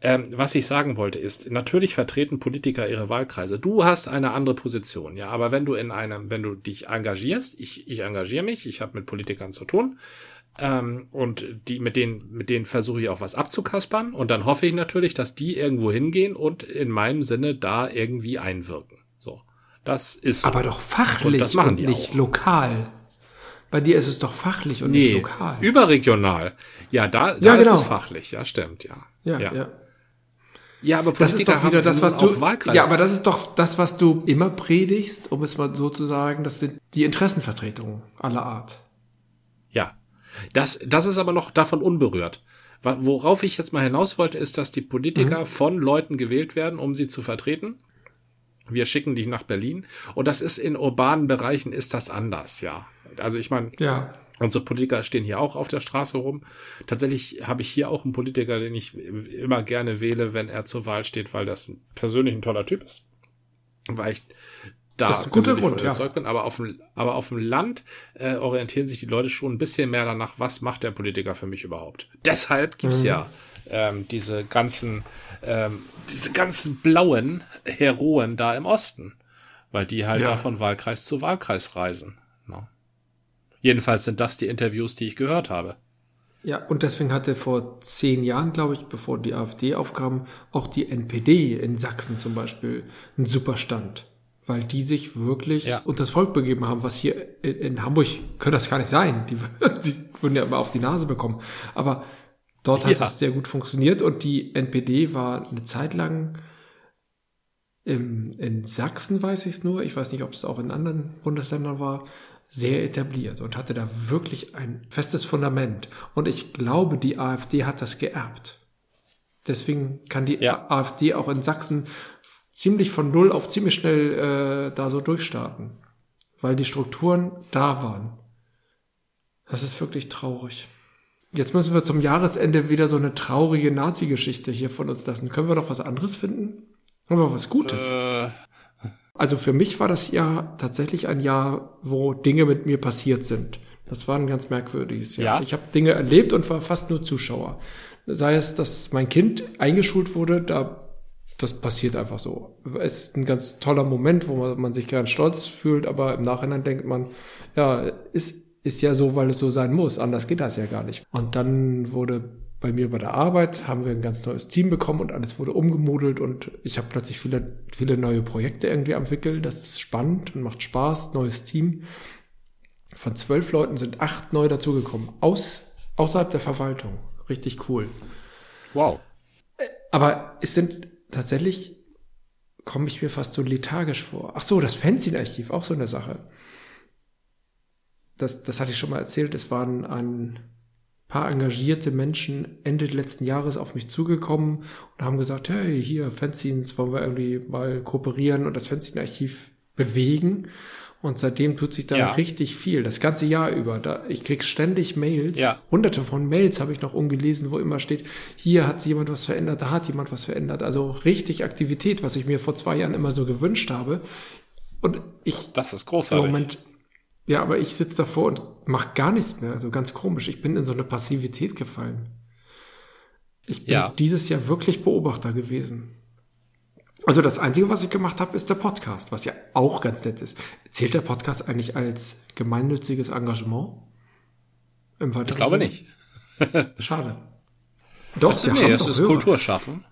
Ähm, was ich sagen wollte ist, natürlich vertreten Politiker ihre Wahlkreise. Du hast eine andere Position, ja, aber wenn du in einem, wenn du dich engagierst, ich, ich engagiere mich, ich habe mit Politikern zu tun, ähm, und die, mit denen, mit denen versuche ich auch was abzukaspern und dann hoffe ich natürlich, dass die irgendwo hingehen und in meinem Sinne da irgendwie einwirken. So. Das ist so. Aber doch fachlich und, das machen und nicht auch. lokal. Bei dir ist es doch fachlich und nee, nicht lokal. Überregional. Ja, da, da ja, genau. ist es fachlich, ja, stimmt, ja. Ja, ja. ja. Ja, aber Politiker das ist doch wieder das, was du, ja, aber das ist doch das, was du immer predigst, um es mal so zu sagen, das sind die Interessenvertretungen aller Art. Ja. Das, das ist aber noch davon unberührt. Worauf ich jetzt mal hinaus wollte, ist, dass die Politiker mhm. von Leuten gewählt werden, um sie zu vertreten. Wir schicken dich nach Berlin. Und das ist in urbanen Bereichen ist das anders, ja. Also ich meine, ja. Unsere Politiker stehen hier auch auf der Straße rum. Tatsächlich habe ich hier auch einen Politiker, den ich immer gerne wähle, wenn er zur Wahl steht, weil das persönlich ein toller Typ ist. Weil ich da das ist ein guter Grund, ja. bin. Aber auf dem, aber auf dem Land äh, orientieren sich die Leute schon ein bisschen mehr danach, was macht der Politiker für mich überhaupt. Deshalb gibt's mhm. ja ähm, diese ganzen, ähm, diese ganzen blauen Heroen da im Osten. Weil die halt ja. da von Wahlkreis zu Wahlkreis reisen. No. Jedenfalls sind das die Interviews, die ich gehört habe. Ja, und deswegen hatte vor zehn Jahren, glaube ich, bevor die AfD aufkam, auch die NPD in Sachsen zum Beispiel einen Superstand. Weil die sich wirklich ja. unter das Volk begeben haben, was hier in, in Hamburg könnte das gar nicht sein. Die, die würden ja immer auf die Nase bekommen. Aber dort hat ja. das sehr gut funktioniert und die NPD war eine Zeit lang im, in Sachsen, weiß ich es nur. Ich weiß nicht, ob es auch in anderen Bundesländern war sehr etabliert und hatte da wirklich ein festes Fundament. Und ich glaube, die AfD hat das geerbt. Deswegen kann die ja. AfD auch in Sachsen ziemlich von Null auf ziemlich schnell äh, da so durchstarten, weil die Strukturen da waren. Das ist wirklich traurig. Jetzt müssen wir zum Jahresende wieder so eine traurige Nazi-Geschichte hier von uns lassen. Können wir doch was anderes finden? Haben wir was Gutes? Äh, also für mich war das Jahr tatsächlich ein Jahr, wo Dinge mit mir passiert sind. Das war ein ganz merkwürdiges Jahr. Ja. Ich habe Dinge erlebt und war fast nur Zuschauer. Sei es, dass mein Kind eingeschult wurde, da das passiert einfach so. Es ist ein ganz toller Moment, wo man, man sich ganz stolz fühlt, aber im Nachhinein denkt man, ja, ist, ist ja so, weil es so sein muss. Anders geht das ja gar nicht. Und dann wurde bei mir bei der Arbeit haben wir ein ganz neues Team bekommen und alles wurde umgemodelt und ich habe plötzlich viele, viele neue Projekte irgendwie entwickelt. Das ist spannend und macht Spaß. Neues Team. Von zwölf Leuten sind acht neu dazugekommen. Aus, außerhalb der Verwaltung. Richtig cool. Wow. Aber es sind tatsächlich, komme ich mir fast so lethargisch vor. Ach so, das Fanzine-Archiv, auch so eine Sache. Das, das hatte ich schon mal erzählt. Es waren ein paar engagierte Menschen Ende letzten Jahres auf mich zugekommen und haben gesagt, hey, hier, Fanzines, wollen wir irgendwie mal kooperieren und das Fanzine-Archiv bewegen. Und seitdem tut sich da ja. richtig viel, das ganze Jahr über. Da, ich krieg ständig Mails, ja. hunderte von Mails habe ich noch umgelesen, wo immer steht, hier hat jemand was verändert, da hat jemand was verändert. Also richtig Aktivität, was ich mir vor zwei Jahren immer so gewünscht habe. Und ich. Das ist großartig. Im Moment ja, aber ich sitze davor und mache gar nichts mehr. Also ganz komisch. Ich bin in so eine Passivität gefallen. Ich bin ja. dieses Jahr wirklich Beobachter gewesen. Also das Einzige, was ich gemacht habe, ist der Podcast, was ja auch ganz nett ist. Zählt der Podcast eigentlich als gemeinnütziges Engagement? Im ich glaube Sinne? nicht. *laughs* Schade. Doch, also, wir nee, haben es ist Hörer. Kulturschaffen.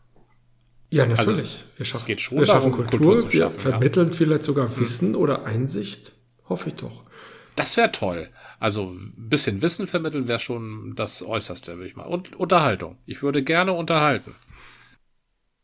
Ja, natürlich. Also, wir schaffen, geht schon wir schaffen Kultur, Kultur wir schaffen, vermitteln ja. vielleicht sogar hm. Wissen hm. oder Einsicht. Hoffe ich doch. Das wäre toll. Also ein bisschen Wissen vermitteln wäre schon das Äußerste, würde ich mal. Und Unterhaltung. Ich würde gerne unterhalten.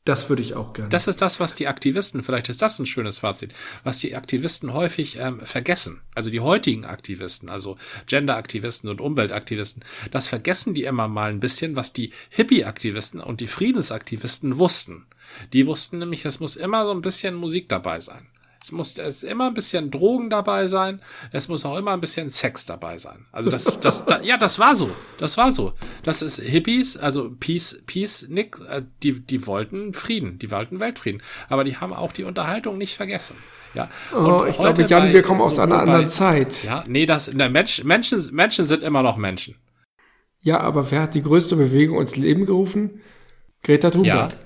Das würde ich auch gerne. Das ist das, was die Aktivisten, vielleicht ist das ein schönes Fazit, was die Aktivisten häufig ähm, vergessen. Also die heutigen Aktivisten, also Gender-Aktivisten und Umweltaktivisten, das vergessen die immer mal ein bisschen, was die Hippie-Aktivisten und die Friedensaktivisten wussten. Die wussten nämlich, es muss immer so ein bisschen Musik dabei sein. Es muss es immer ein bisschen Drogen dabei sein. Es muss auch immer ein bisschen Sex dabei sein. Also das, das, da, ja, das war so. Das war so. Das ist Hippies, also Peace, Peace, Nick, äh, die, die wollten Frieden, die wollten Weltfrieden. Aber die haben auch die Unterhaltung nicht vergessen. Ja. Oh, ich glaube, Jan, wir kommen aus einer anderen Zeit. Ja, nee, das, ne, Mensch, Menschen, Menschen sind immer noch Menschen. Ja, aber wer hat die größte Bewegung ins Leben gerufen? Greta Thunberg. Ja.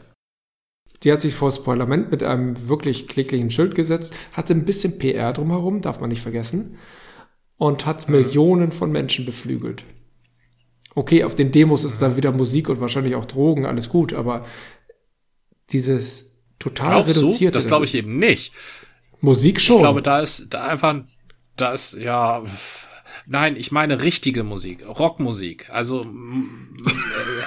Die hat sich vor das Parlament mit einem wirklich klicklichen Schild gesetzt, hatte ein bisschen PR drumherum, darf man nicht vergessen, und hat. Millionen von Menschen beflügelt. Okay, auf den Demos ist dann wieder Musik und wahrscheinlich auch Drogen, alles gut, aber dieses total Glaubst reduzierte. Du? Das glaube ich eben nicht. Musik schon. Ich glaube, da ist da einfach, da ist ja. Nein, ich meine richtige Musik, Rockmusik, also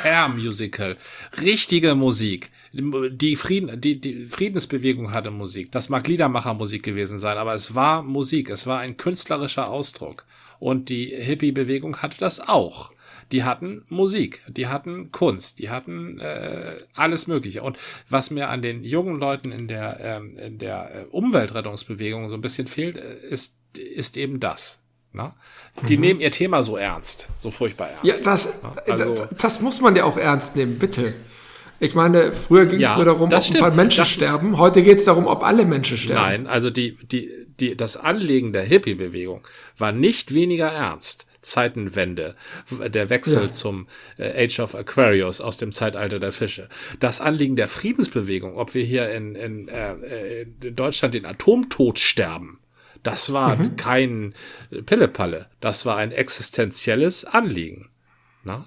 Hair Musical, richtige Musik die, Frieden, die, die Friedensbewegung hatte Musik. Das mag Liedermachermusik gewesen sein, aber es war Musik. Es war ein künstlerischer Ausdruck. Und die Hippie-Bewegung hatte das auch. Die hatten Musik, die hatten Kunst, die hatten äh, alles Mögliche. Und was mir an den jungen Leuten in der, ähm, in der äh, Umweltrettungsbewegung so ein bisschen fehlt, äh, ist, ist eben das. Na? Die mhm. nehmen ihr Thema so ernst, so furchtbar ernst. Ja, das, also, das muss man ja auch ernst nehmen, bitte. Ich meine, früher ging es ja, nur darum, ob stimmt. ein paar Menschen das sterben. Heute geht es darum, ob alle Menschen sterben. Nein, also die, die, die, das Anlegen der Hippie-Bewegung war nicht weniger ernst. Zeitenwende, der Wechsel ja. zum äh, Age of Aquarius aus dem Zeitalter der Fische. Das Anliegen der Friedensbewegung, ob wir hier in, in, äh, in Deutschland den Atomtod sterben, das war mhm. kein Pillepalle. Das war ein existenzielles Anliegen.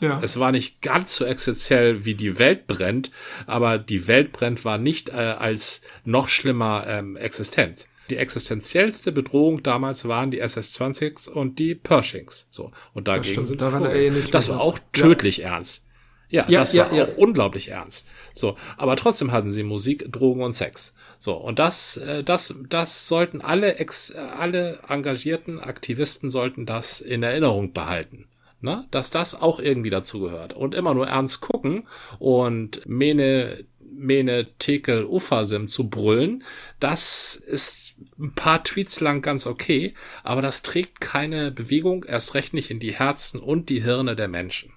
Ja. Es war nicht ganz so essentiell wie die Welt brennt, aber die Welt brennt war nicht äh, als noch schlimmer ähm, existent. Die existenziellste Bedrohung damals waren die SS-20s und die Pershings. So. Und dagegen sind Daran Das war auch tödlich ja. ernst. Ja, ja das war auch unglaublich ernst. So, aber trotzdem hatten sie Musik, Drogen und Sex. So, und das, äh, das, das sollten alle, ex, alle engagierten Aktivisten sollten das in Erinnerung behalten ne? dass das auch irgendwie dazugehört. Und immer nur ernst gucken und Mene, Mene, Tekel, Ufasim zu brüllen, das ist ein paar Tweets lang ganz okay, aber das trägt keine Bewegung, erst recht nicht in die Herzen und die Hirne der Menschen.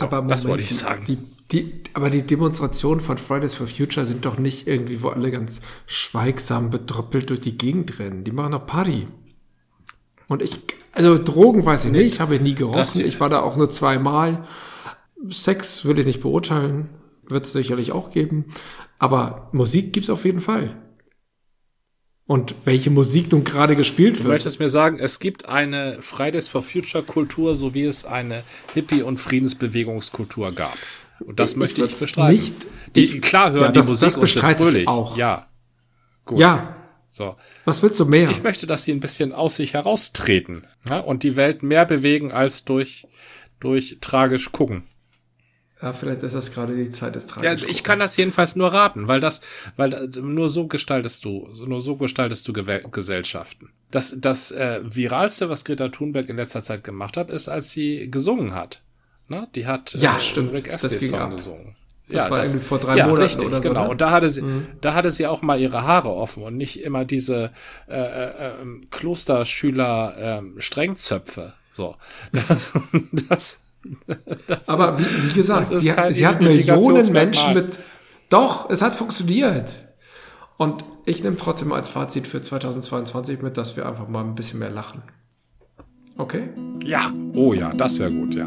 So, aber Moment, das wollte ich sagen. Die, die, aber die Demonstrationen von Fridays for Future sind doch nicht irgendwie, wo alle ganz schweigsam bedröppelt durch die Gegend rennen. Die machen doch Party. Und ich, also Drogen weiß ich nicht, habe ich nie gerochen. Ich war da auch nur zweimal. Sex würde ich nicht beurteilen, wird es sicherlich auch geben. Aber Musik gibt's auf jeden Fall. Und welche Musik nun gerade gespielt wird. Du möchtest mir sagen, es gibt eine Fridays for Future Kultur, so wie es eine Hippie- und Friedensbewegungskultur gab. Und das ich möchte ich bestreiten. Nicht, die, ich, klar hören ja, das, die Musik das bestreite fröhlich. auch. Ja. Gut. Ja, so. Was willst du mehr? Ich möchte, dass sie ein bisschen aus sich heraustreten ja, und die Welt mehr bewegen als durch, durch tragisch gucken. Ja, vielleicht ist das gerade die Zeit des tragisch. Ja, ich kann das jedenfalls nur raten, weil das, weil nur so gestaltest du, nur so gestaltest du Gesellschaften. Das, das äh, viralste, was Greta Thunberg in letzter Zeit gemacht hat, ist, als sie gesungen hat. Ne? Die hat ja, äh, stimmt. Rick Astley das ging Song ab. gesungen. Das ja, war das, irgendwie vor drei ja, Monaten richtig, oder so. Genau. Ne? Und da hatte sie, mhm. da hatte sie auch mal ihre Haare offen und nicht immer diese äh, äh, ähm, Klosterschüler äh, Strengzöpfe. So. *laughs* Das, das, das Aber ist, wie, wie, gesagt, sie, sie hat Millionen Menschen mit. Doch, es hat funktioniert. Und ich nehme trotzdem als Fazit für 2022 mit, dass wir einfach mal ein bisschen mehr lachen. Okay? Ja. Oh ja, das wäre gut, ja.